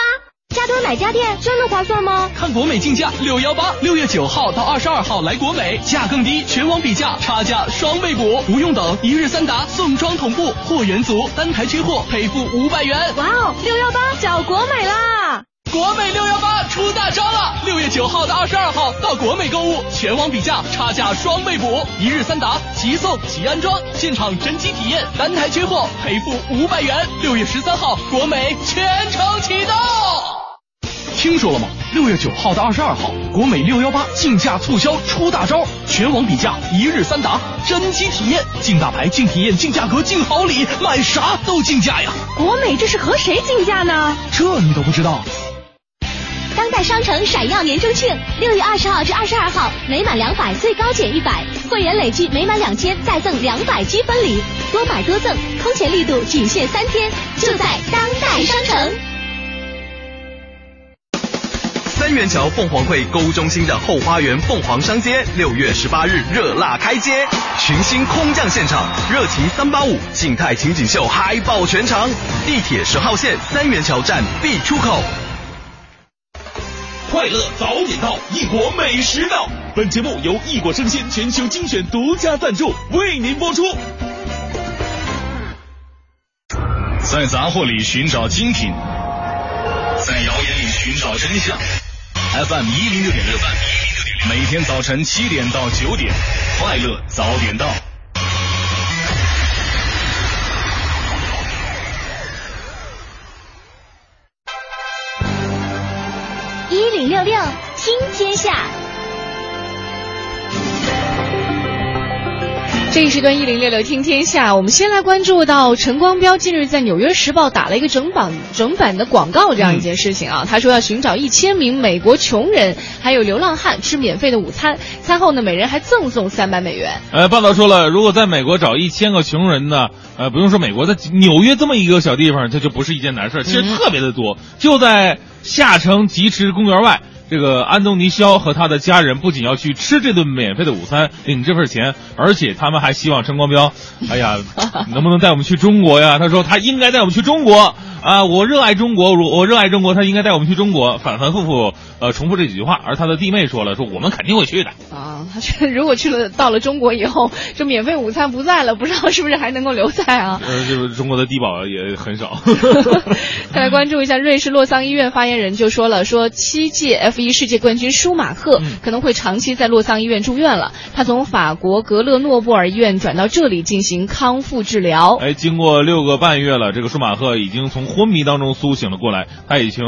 Speaker 17: 加多买家电真的划算吗？
Speaker 16: 看国美竞价六幺八，六月九号到二十二号来国美，价更低，全网比价，差价双倍补，不用等，一日三达，送装同步，货源足，单台缺货赔付五百元。
Speaker 17: 哇哦，六幺八找国美啦！
Speaker 16: 国美六幺八出大招了！六月九号到二十二号到国美购物，全网比价，差价双倍补，一日三达，即送即安装，现场真机体验，单台缺货赔付五百元。六月十三号，国美全程启动。听说了吗？六月九号到二十二号，国美六幺八竞价促销出大招，全网比价，一日三达，真机体验，竞大牌、竞体验、竞价格、竞好礼，买啥都竞价呀！
Speaker 17: 国美这是和谁竞价呢？
Speaker 16: 这你都不知道？
Speaker 4: 当代商城闪耀年终庆，六月二十号至二十二号，每满两百最高减一百，会员累计每满两千再赠两百积分礼，多买多赠，空前力度仅限三天，就在当代商城。
Speaker 1: 三元桥凤凰汇购物中心的后花园凤凰商街，六月十八日热辣开街，群星空降现场，热情三八五静态情景秀嗨爆全场，地铁十号线三元桥站 B 出口。
Speaker 2: 快乐早点到，异国美食到。本节目由异国生鲜全球精选独家赞助，为您播出。
Speaker 1: 在杂货里寻找精品，在谣言里寻找真相。FM 一零六点六，每天早晨七点到九点，快乐早点到。
Speaker 3: 这一时段一零六六听天下，我们先来关注到陈光标近日在《纽约时报》打了一个整版整版的广告这样一件事情啊。他说要寻找一千名美国穷人还有流浪汉吃免费的午餐，餐后呢每人还赠送三百美元。
Speaker 2: 呃，报道说了，如果在美国找一千个穷人呢，呃，不用说美国，在纽约这么一个小地方，这就不是一件难事，其实特别的多。就在下城疾驰公园外，这个安东尼肖和他的家人不仅要去吃这顿免费的午餐，领这份钱，而且他们还希望陈光标，哎呀，能不能带我们去中国呀？他说他应该带我们去中国啊！我热爱中国，我我热爱中国，他应该带我们去中国，反反复复呃重复这几句话。而他的弟妹说了，说我们肯定会去的。
Speaker 3: 啊，他 说如果去了到了中国以后，这免费午餐不在了，不知道是不是还能够留在啊？
Speaker 2: 呃，这个中国的低保也很少。
Speaker 3: 再来关注一下，瑞士洛桑医院发言人就说了，说七届 F 1世界冠军舒马赫可能会长期在洛桑医院住院了。他从法国格勒诺布尔医院转到这里进行康复治疗。
Speaker 2: 哎，经过六个半月了，这个舒马赫已经从昏迷当中苏醒了过来，他已经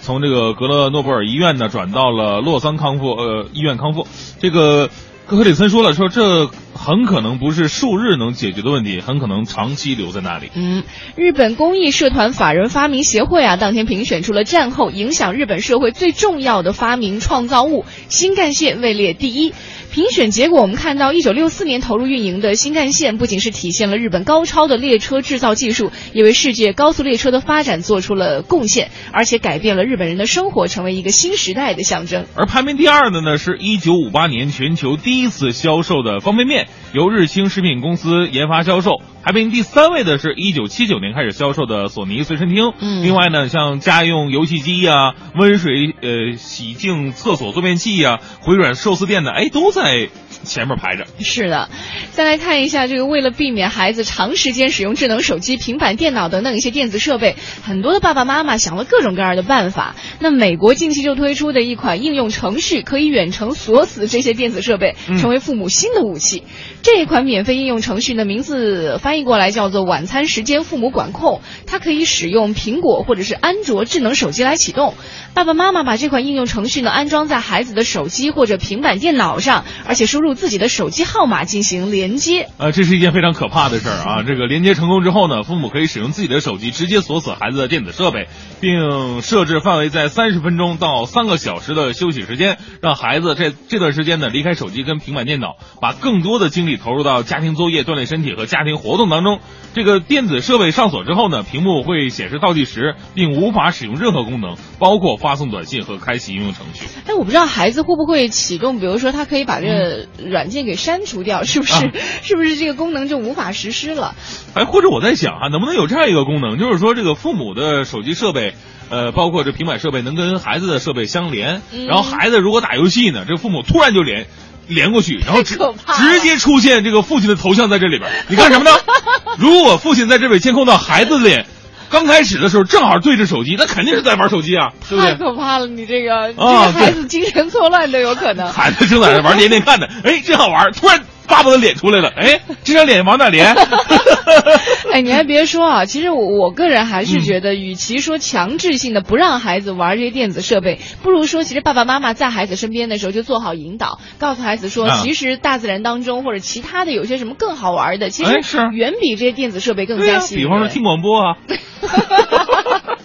Speaker 2: 从这个格勒诺布尔医院呢转到了洛桑康复呃医院康复。这个科克里森说了，说这很可能不是数日能解决的问题，很可能长期留在那里。
Speaker 3: 嗯，日本公益社团法人发明协会啊，当天评选出了战后影响日本社会最重要的发明创造物——新干线，位列第一。评选结果，我们看到，一九六四年投入运营的新干线，不仅是体现了日本高超的列车制造技术，也为世界高速列车的发展做出了贡献，而且改变了日本人的生活，成为一个新时代的象征。
Speaker 2: 而排名第二的呢，是一九五八年全球第一次销售的方便面，由日清食品公司研发销售。排名第三位的是一九七九年开始销售的索尼随身听。
Speaker 3: 嗯
Speaker 2: 另外呢，像家用游戏机呀、温水呃洗净厕所坐便器呀、回转寿司店的，哎，都在 velho. 前面排着。
Speaker 3: 是的，再来看一下这个，为了避免孩子长时间使用智能手机、平板电脑等等一些电子设备，很多的爸爸妈妈想了各种各样的办法。那美国近期就推出的一款应用程序，可以远程锁死这些电子设备，
Speaker 2: 嗯
Speaker 3: 成为父母新的武器。这一款免费应用程序的，名字翻译过来叫做“晚餐时间父母管控”，它可以使用苹果或者是安卓智能手机来启动。爸爸妈妈把这款应用程序呢安装在孩子的手机或者平板电脑上，而且输入入自己的手机号码进行连接。
Speaker 2: 呃，这是一件非常可怕的事儿啊！这个连接成功之后呢，父母可以使用自己的手机直接锁死孩子的电子设备，并设置范围在三十分钟到三个小时的休息时间，让孩子在这段时间呢离开手机跟平板电脑，把更多的精力投入到家庭作业、锻炼身体和家庭活动当中。这个电子设备上锁之后呢，屏幕会显示倒计时，并无法使用任何功能，包括发送短信和开启应用程序。
Speaker 3: 但，我不知道孩子会不会启动，比如说他可以把这个软件给删除掉，是不是？
Speaker 2: 啊
Speaker 3: 是不是这个功能就无法实施了？
Speaker 2: 哎，或者我在想啊，能不能有这样一个功能，就是说这个父母的手机设备。呃，包括这平板设备能跟孩子的设备相连，
Speaker 3: 嗯
Speaker 2: 然后孩子如果打游戏呢，这父母突然就连连过去，然后直直接出现这个父亲的头像在这里边，你干什么呢？如果父亲在这里监控到孩子的脸，刚开始的时候正好对着手机，那肯定是在玩手机啊，对不
Speaker 3: 太？可怕了！你这个，这
Speaker 2: 啊
Speaker 3: 个孩子精神错乱都有可能。
Speaker 2: 孩子正在那玩连连看呢，哎，真好玩，突然爸爸的脸出来了，哎，这张脸往哪连？
Speaker 3: 哎，你还别说啊，其实我我个人还是觉得，与其说强制性的不让孩子玩这些电子设备，不如说其实爸爸妈妈在孩子身边的时候就做好引导，告诉孩子说，
Speaker 2: 啊
Speaker 3: 其实大自然当中或者其他的有些什么更好玩的，其实远比这些电子设备更、加吸引人。
Speaker 2: 比方说听广播啊，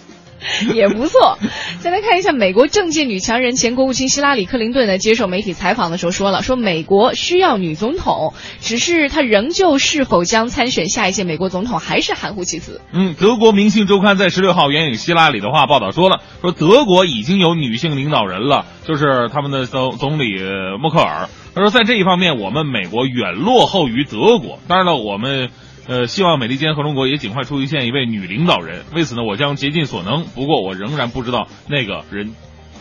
Speaker 3: 也不错。再来看一下美国政界女强人前国务卿希拉里·克林顿呢，接受媒体采访的时候说了，说美国需要女总统，只是她仍旧是否将参选下一届美国总统还是含糊其辞。
Speaker 2: 嗯，德国《明星周刊》在十六号援引希拉里的话报道说了，说德国已经有女性领导人了，就是他们的总总理默克尔。他说，在这一方面，我们美国远落后于德国。当然了，我们呃希望美利坚合众国也尽快出现一位女领导人。为此呢，我将竭尽所能。不过，我仍然不知道那个人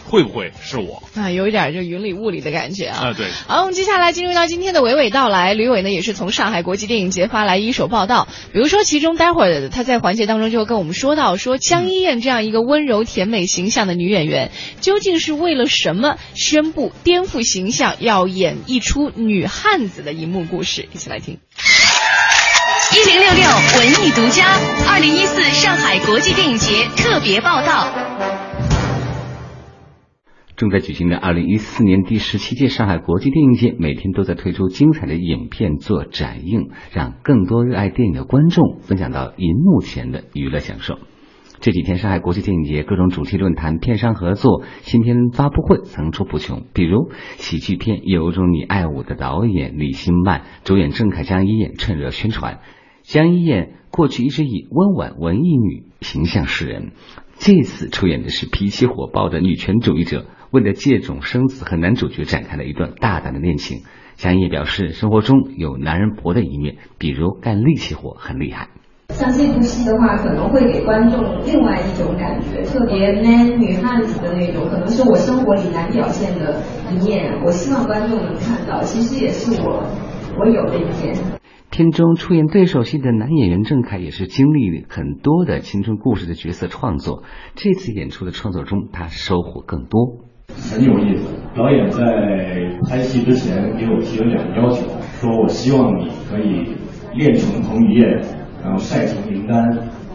Speaker 2: 会不会是我
Speaker 3: 啊，有一点就云里雾里的感觉啊。
Speaker 2: 啊？对。
Speaker 3: 好，我们接下来进入到今天的娓娓道来。吕伟呢也是从上海国际电影节发来一手报道，比如说其中待会儿他在环节当中就会跟我们说到，说江一燕这样一个温柔甜美形象的女演员，究竟是为了什么宣布颠覆形象，要演一出女汉子的荧幕故事？一起来听。
Speaker 4: 一零六六文艺独家，二零一四上海国际电影节特别报道。
Speaker 27: 正在举行的二零一四年第十七届上海国际电影节，每天都在推出精彩的影片做展映，让更多热爱电影的观众分享到银幕前的娱乐享受。这几天，上海国际电影节各种主题论坛、片商合作、新片发布会层出不穷。比如喜剧片《有种你爱我》的导演李新曼、主演郑恺、江一燕趁热宣传。江一燕过去一直以温婉文艺女形象示人，这次出演的是脾气火爆的女权主义者，为了借种生子和男主角展开了一段大胆的恋情。江一燕表示，生活中有男人婆的一面，比如干力气活很厉害。
Speaker 28: 像这部戏的话，可能会给观众另外一种感觉，特别 man 女汉子的那种，可能是我生活里难表现的一面。我希望观众能看到，其实也是我我有的一面。
Speaker 27: 片中出演对手戏的男演员郑恺也是经历很多的青春故事的角色创作，这次演出的创作中，他收获更多。
Speaker 29: 很有意思。导演在拍戏之前给我提了两个要求，说我希望你可以练成彭于晏，然后晒成林丹。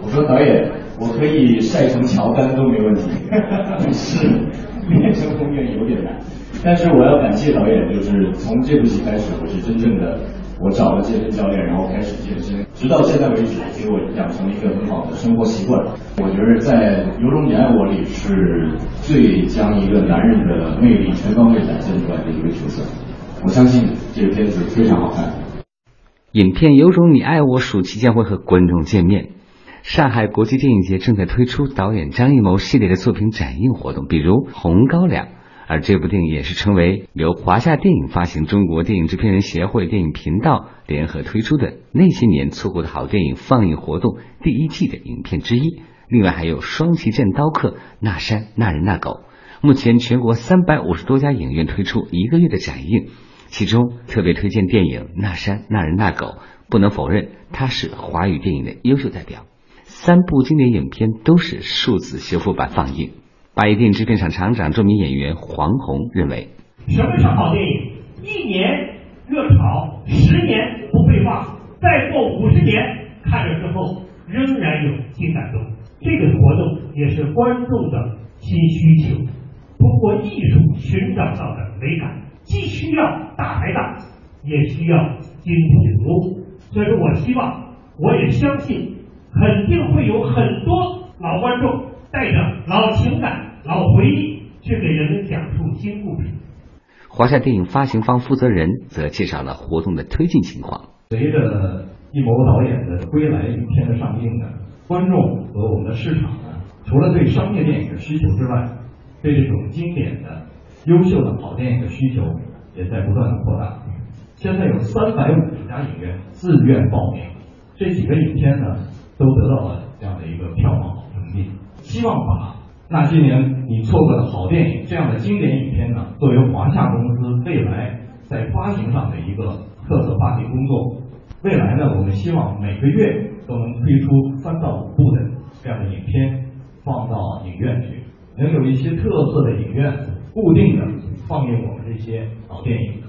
Speaker 29: 我说导演，我可以晒成乔丹都没问题。是，练成彭于晏有点难，但是我要感谢导演，就是从这部戏开始，我是真正的。我找了健身教练，然后开始健身，直到现在为止，给我养成了一个很好的生活习惯。我觉得在《有种你爱我》里是最将一个男人的魅力全方位展现出来的一个角色。我相信这个片子非常好看。
Speaker 27: 影片《有种你爱我》暑期将会和观众见面。上海国际电影节正在推出导演张艺谋系列的作品展映活动，比如《红高粱》。而这部电影也是成为由华夏电影发行、中国电影制片人协会电影频道联合推出的那些年错过的好电影放映活动第一季的影片之一。另外还有《双旗镇刀客》《那山那人那狗》。目前全国三百五十多家影院推出一个月的展映，其中特别推荐电影《那山那人那狗》。不能否认，它是华语电影的优秀代表。三部经典影片都是数字修复版放映。八一电影制片厂厂长、著名演员黄宏认为，
Speaker 30: 什么是好电影？一年热炒，十年不废话，再过五十年看了之后仍然有新感动。这个活动也是观众的新需求，通过艺术寻找到的美感，既需要大排档，也需要金主。所以说我希望，我也相信，肯定会有很多老观众带着老情感、老回忆去给人们讲述新故事。
Speaker 27: 华夏电影发行方负责人则介绍了活动的推进情况。
Speaker 29: 随着一谋导演的《归来》影片的上映呢，观众和我们的市场呢，除了对商业电影的需求之外，对这种经典的、优秀的好电影的需求也在不断的扩大。现在有三百五十家影院自愿报名，这几个影片呢都得到了这样的一个票房好成绩。希望把那些年你错过的好电影这样的经典影片呢，作为华夏公司未来在发行上的一个特色发行工作。未来呢，我们希望每个月都能推出三到五部的这样的影片放到影院去，能有一些特色的影院固定的放映我们这些老电影。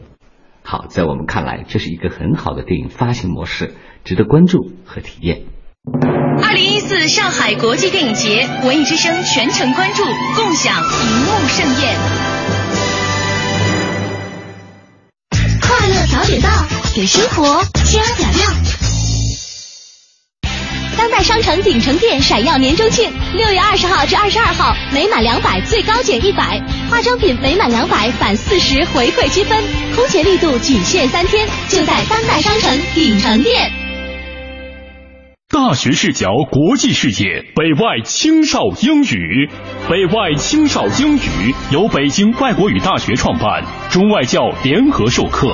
Speaker 27: 好，在我们看来，这是一个很好的电影发行模式，值得关注和体验。
Speaker 4: 二零一四上海国际电影节，文艺之声全程关注，共享荧幕盛宴。
Speaker 17: 快乐早点到，给生活加点料。当代商城鼎城店闪耀年终庆，六月二十号至二十二号，每满两百最高减一百，化妆品每满两百返四十回馈积分，空前力度仅限三天，就在当代商城鼎城店。
Speaker 18: 大学视角，国际视野，北外青少英语。北外青少英语由北京外国语大学创办，中外教联合授课。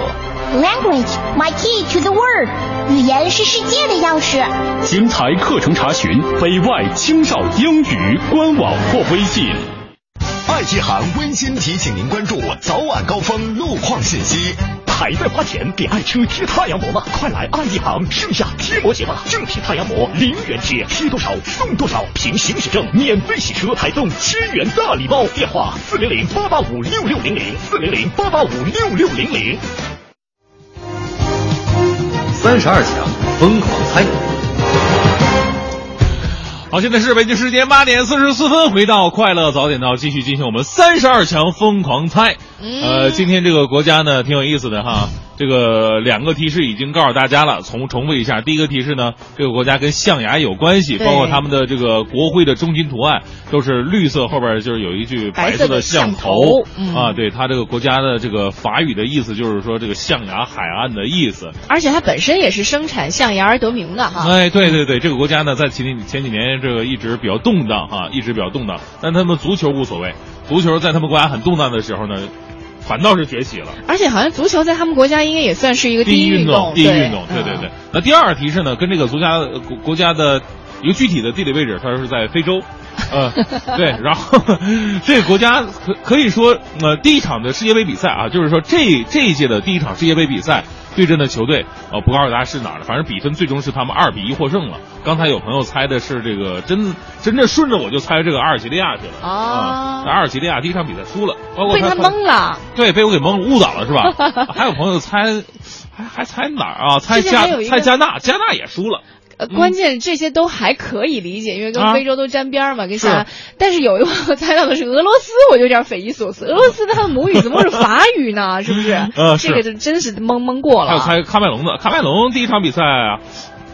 Speaker 17: Language, my key to the world。语言是世界的钥匙。
Speaker 18: 精彩课程查询北外青少英语官网或微信。
Speaker 25: 爱一行温馨提醒您关注早晚高峰路况信息。
Speaker 18: 还在花钱给爱车贴太阳膜吗？快来爱一行盛夏贴膜节吧！正品太阳膜零元贴，贴多少送多少，凭行驶证免费洗车，还送千元大礼包。电话四零零八八五六六零零四零零八八五六六零零。
Speaker 1: 三十二强疯狂猜。
Speaker 2: 好，现在是北京时间八点四十四分，回到快乐早点到，继续进行我们三十二强疯狂猜。呃，今天这个国家呢挺有意思的哈，这个两个提示已经告诉大家了，重重复一下。第一个提示呢，这个国家跟象牙有关系，包括他们的这个国徽的中心图案都是绿色，后边就是有一句白色的象
Speaker 3: 头嗯
Speaker 2: 啊，对，它这个国家的这个法语的意思就是说这个象牙海岸的意思。
Speaker 3: 而且它本身也是生产象牙而得名的哈。
Speaker 2: 哎，对对对，这个国家呢，在前几前几年这个一直比较动荡哈，一直比较动荡。但他们足球无所谓，足球在他们国家很动荡的时候呢，反倒是崛起了。
Speaker 3: 而且好像足球在他们国家应该也算是一个
Speaker 2: 第一运
Speaker 3: 动，
Speaker 2: 第一运动，对对
Speaker 3: 嗯
Speaker 2: 对。那第二提示呢，跟这个国家呃国国家的一个具体的地理位置，它是在非洲。呃，对，然后这个国家可可以说，呃，第一场的世界杯比赛啊，就是说这这一届的第一场世界杯比赛对阵的球队，呃，不告诉大家是哪儿的，反正比分最终是他们二比一获胜了。刚才有朋友猜的是这个，真真正顺着我就猜这个阿尔及利亚去了
Speaker 3: 哦
Speaker 2: 啊，阿尔及利亚第一场比赛输了，包括
Speaker 3: 被他蒙了。
Speaker 2: 对，被我给蒙误导了是吧？还有朋友猜，还还猜哪儿啊？猜加猜加纳，加纳也输了。
Speaker 3: 呃，关键这些都还可以理解，因为跟
Speaker 2: 啊
Speaker 3: 非洲都沾边儿嘛，跟
Speaker 2: 是
Speaker 3: 啥？但是有一个我猜到的是俄罗斯，我就有点匪夷所思。俄罗斯它的母语怎么是法语呢？是不是？
Speaker 2: 呃
Speaker 3: 这个就真是蒙蒙过了。
Speaker 2: 还有猜喀麦隆的，喀麦隆第一场比赛啊，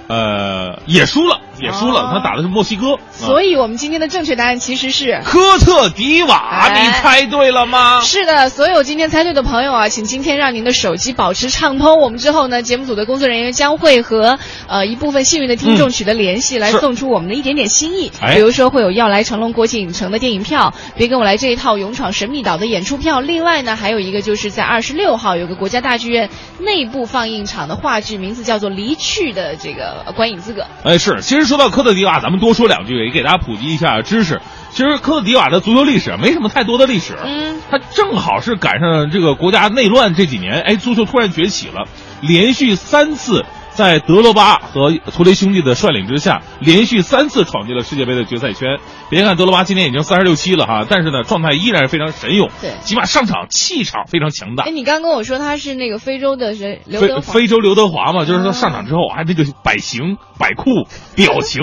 Speaker 2: 呃，也输了，也输了，
Speaker 3: 哦
Speaker 2: 他打的是墨西哥。
Speaker 3: 所以我们今天的正确答案其实是
Speaker 2: 科特迪瓦，
Speaker 3: 哎
Speaker 2: 你猜对了吗？
Speaker 3: 是的，所有今天猜对的朋友啊，请今天让您的手机保持畅通。我们之后呢，节目组的工作人员将会和呃一部分幸运的听众
Speaker 2: 嗯
Speaker 3: 取得联系，来送出我们的一点点心意。
Speaker 2: 哎
Speaker 3: 比如说会有要来成龙国际影城的电影票，别跟我来这一套勇闯神秘岛的演出票。另外呢，还有一个就是在二十六号有个国家大剧院内部放映场的话剧，名字叫做《离去》的这个呃观影资格。
Speaker 2: 哎，是，其实说到科特迪瓦，咱们多说两句，也给大家普及一下知识。其实科特迪瓦的足球历史没什么太多的历史，
Speaker 3: 嗯，
Speaker 2: 它正好是赶上这个国家内乱这几年，哎，足球突然崛起了，连续三次在德罗巴和图雷兄弟的率领之下，连续三次闯进了世界杯的决赛圈。别看德罗巴今年已经三十六七了哈，但是呢，状态依然是非常神勇，
Speaker 3: 对
Speaker 2: 起码上场气场非常强大
Speaker 3: 哎，。你刚跟我说他是那个非洲的谁？刘德
Speaker 2: 非
Speaker 3: 华。
Speaker 2: 非洲刘德华嘛，就是说上场之后，啊，那个摆型、摆酷、表情，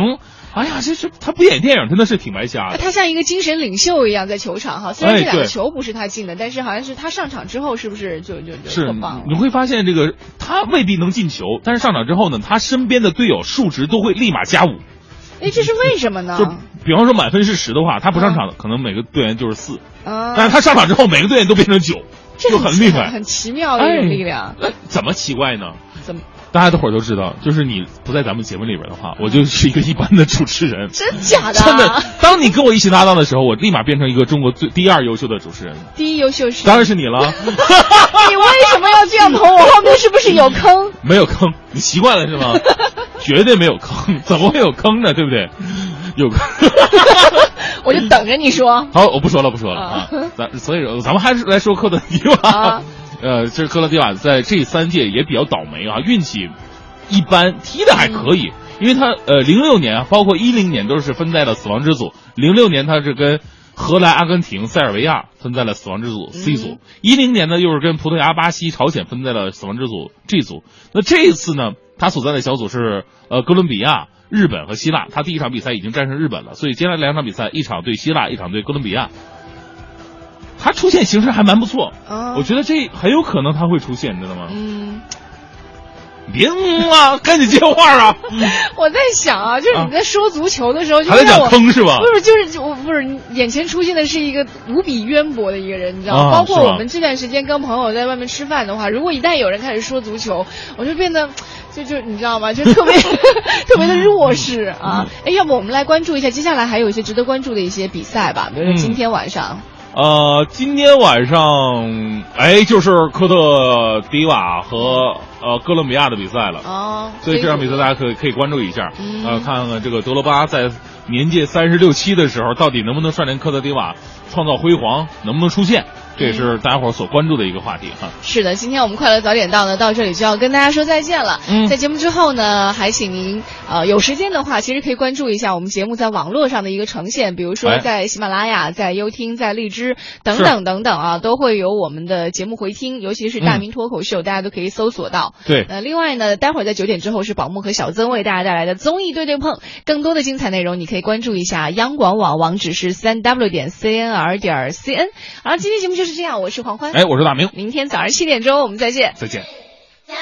Speaker 2: 哎呀，这这他不演电影真的是挺白瞎的。
Speaker 3: 他像一个精神领袖一样在球场哈，虽然
Speaker 2: 哎
Speaker 3: 这两个球不是他进的，但是好像是他上场之后是不是就就就很棒？
Speaker 2: 你会发现这个他未必能进球，但是上场之后呢，他身边的队友数值都会立马加五。
Speaker 3: 哎，这是为什么呢？
Speaker 2: 就比方说满分是十的话，他不上场，可能每个队员就是四，
Speaker 3: 啊，
Speaker 2: 但是他上场之后，每个队员都变成九，
Speaker 3: 这
Speaker 2: 就很厉害。
Speaker 3: 很奇妙的一种力量。
Speaker 2: 那怎么奇怪呢？
Speaker 3: 怎么？
Speaker 2: 大家伙儿都知道，就是你不在咱们节目里边的话，我就是一个一般的主持人。
Speaker 3: 真假的？
Speaker 2: 真的，当你跟我一起搭档的时候，我立马变成一个中国最第二优秀的主持人。
Speaker 3: 第一优秀是？
Speaker 2: 当然是你了。
Speaker 3: 你为什么要这样捧我？后面是不是有坑？
Speaker 2: 没有坑，你习惯了是吗？绝对没有坑，怎么会有坑呢？对不对？有坑，
Speaker 3: 我就等着你说。
Speaker 2: 好，我不说了，不说了啊。咱所以说，咱们还是来说科特迪瓦。呃，这科罗迪瓦在这三届也比较倒霉啊，运气一般，踢的还可以，因为他呃零六年啊，包括一零年都是分在了死亡之组，零六年他是跟荷兰、阿根廷、塞尔维亚分在了死亡之组 C 组，一零年呢又是跟葡萄牙、巴西、朝鲜分在了死亡之组 G 组。那这一次呢，他所在的小组是呃哥伦比亚。日本和希腊，他第一场比赛已经战胜日本了，所以接下来两场比赛，一场对希腊，一场对哥伦比亚。他出现形式还蛮不错，
Speaker 3: 哦、
Speaker 2: 我觉得这很有可能他会出现，你知道吗？
Speaker 3: 嗯，
Speaker 2: 别嗯啊，赶紧接话啊！
Speaker 3: 我在想啊，就是你在说足球的时候，就让我
Speaker 2: 讲坑是吧？
Speaker 3: 不是，就是我不是眼前出现的是一个无比渊博的一个人，你知道吗？
Speaker 2: 啊
Speaker 3: 包括我们这段时间跟朋友在外面吃饭的话，如果一旦有人开始说足球，我就变得。就就你知道吗？就特别 特别的弱势啊！哎，要不我们来关注一下，接下来还有一些值得关注的一些比赛吧，比如说今天晚上。
Speaker 2: 呃，今天晚上，哎，就是科特迪瓦和呃哥伦比亚的比赛了。
Speaker 3: 哦。
Speaker 2: 所以这场比赛大家可以可以关注一下，
Speaker 3: 嗯、
Speaker 2: 呃，看看这个德罗巴在年届三十六七的时候，到底能不能率领科特迪瓦创造辉煌，能不能出现？这也是大家伙儿所关注的一个话题哈。
Speaker 3: 是的，今天我们快乐早点到呢，到这里就要跟大家说再见了。
Speaker 2: 嗯，
Speaker 3: 在节目之后呢，还请您呃有时间的话，其实可以关注一下我们节目在网络上的一个呈现，比如说在喜马拉雅、在优听、在荔枝等等等等啊，都会有我们的节目回听，尤其是大明脱口秀，嗯、大家都可以搜索到。
Speaker 2: 对。
Speaker 3: 呃，另外呢，待会儿在九点之后是宝木和小曾为大家带来的综艺对对碰，更多的精彩内容你可以关注一下央广网，网址是三 w 点 cnr 点 cn。好，今天节目就是这样，我是黄欢。
Speaker 2: 哎，我是大明。
Speaker 3: 明天早上七点钟我们再见。
Speaker 2: 再见。
Speaker 5: 全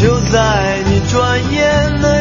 Speaker 5: 就在你转眼的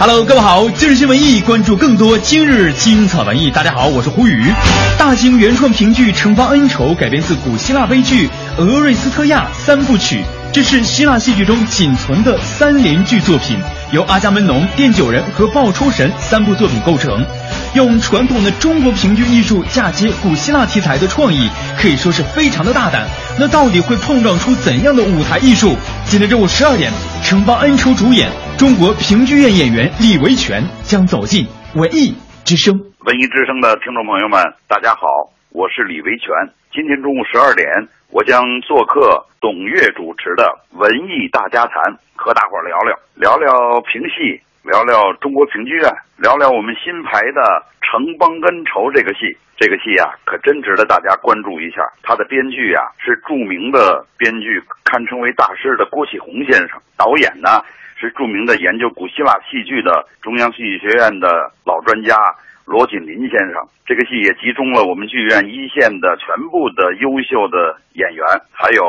Speaker 31: Hello，各位好，今日新闻艺关注更多今日精彩文艺。大家好，我是胡宇。大型原创评剧《惩罚恩仇》改编自古希腊悲剧《俄瑞斯特亚三部曲》，这是希腊戏剧中仅存的三连剧作品，由阿伽门农、奠酒人和报仇神三部作品构成。用传统的中国评剧艺术嫁接古希腊题材的创意，可以说是非常的大胆。那到底会碰撞出怎样的舞台艺术？今天中午十二点，《城邦恩仇》主演中国评剧院演员李维权将走进文艺之声。
Speaker 32: 文艺之声的听众朋友们，大家好，我是李维权。今天中午十二点，我将做客董月主持的《文艺大家谈》，和大伙聊聊聊聊评戏，聊聊中国评剧院，聊聊我们新排的《城邦恩仇》这个戏。这个戏啊，可真值得大家关注一下。它的编剧啊是著名的编剧，堪称为大师的郭启宏先生。导演呢是著名的研究古希腊戏剧的中央戏剧学院的老专家罗锦林先生。这个戏也集中了我们剧院一线的全部的优秀的演员，还有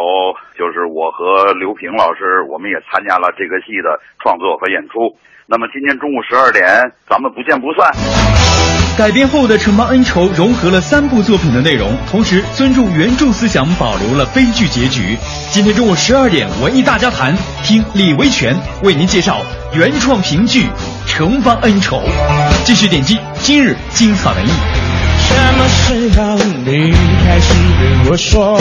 Speaker 32: 就是我和刘平老师，我们也参加了这个戏的创作和演出。那么今天中午十二点，咱们不见不散。
Speaker 31: 改编后的《城邦恩仇》融合了三部作品的内容，同时尊重原著思想，保留了悲剧结局。今天中午十二点，文艺大家谈，听李维权为您介绍原创评剧《城邦恩仇》。继续点击今日精彩文艺。
Speaker 33: 什么时候你开始对我说？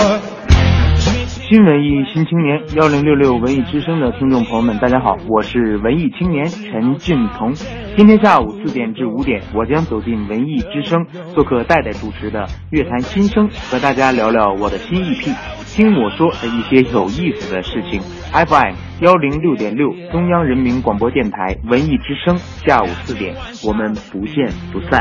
Speaker 34: 新文艺新青年幺零六六文艺之声的听众朋友们，大家好，我是文艺青年陈俊彤。今天下午四点至五点，我将走进文艺之声，做客戴戴主持的《乐坛新生》，和大家聊聊我的新 EP，听我说的一些有意思的事情。FM 幺零六点六，中央人民广播电台文艺之声，下午四点，我们不见不散。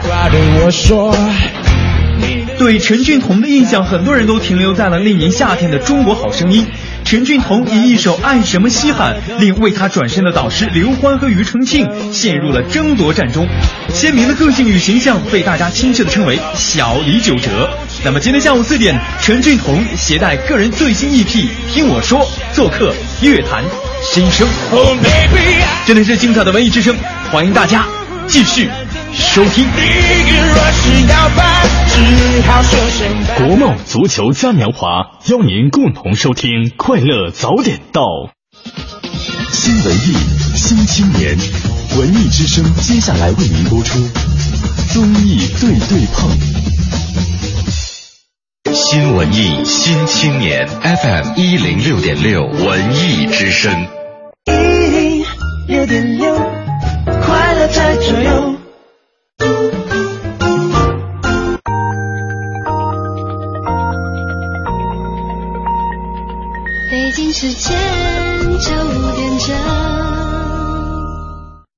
Speaker 33: 对
Speaker 31: 陈俊彤的印象，很多人都停留在了那年夏天的《中国好声音》。陈俊彤以一首《爱什么稀罕》，令为他转身的导师刘欢和庾澄庆陷入了争夺战中。鲜明的个性与形象被大家亲切的称为“小李九哲”。那么今天下午四点，陈俊彤携带个人最新 EP《听我说》，做客乐坛新生。这里是精彩的文艺之声，欢迎大家继续收听。
Speaker 9: 国贸足球嘉年华邀您共同收听快乐早点到。新文艺新青年，文艺之声接下来为您播出综艺对对碰。
Speaker 1: 新文艺新青年 FM 一零六点六文艺之声。
Speaker 33: 一点六，快乐在左右。
Speaker 35: 北京时间九点整。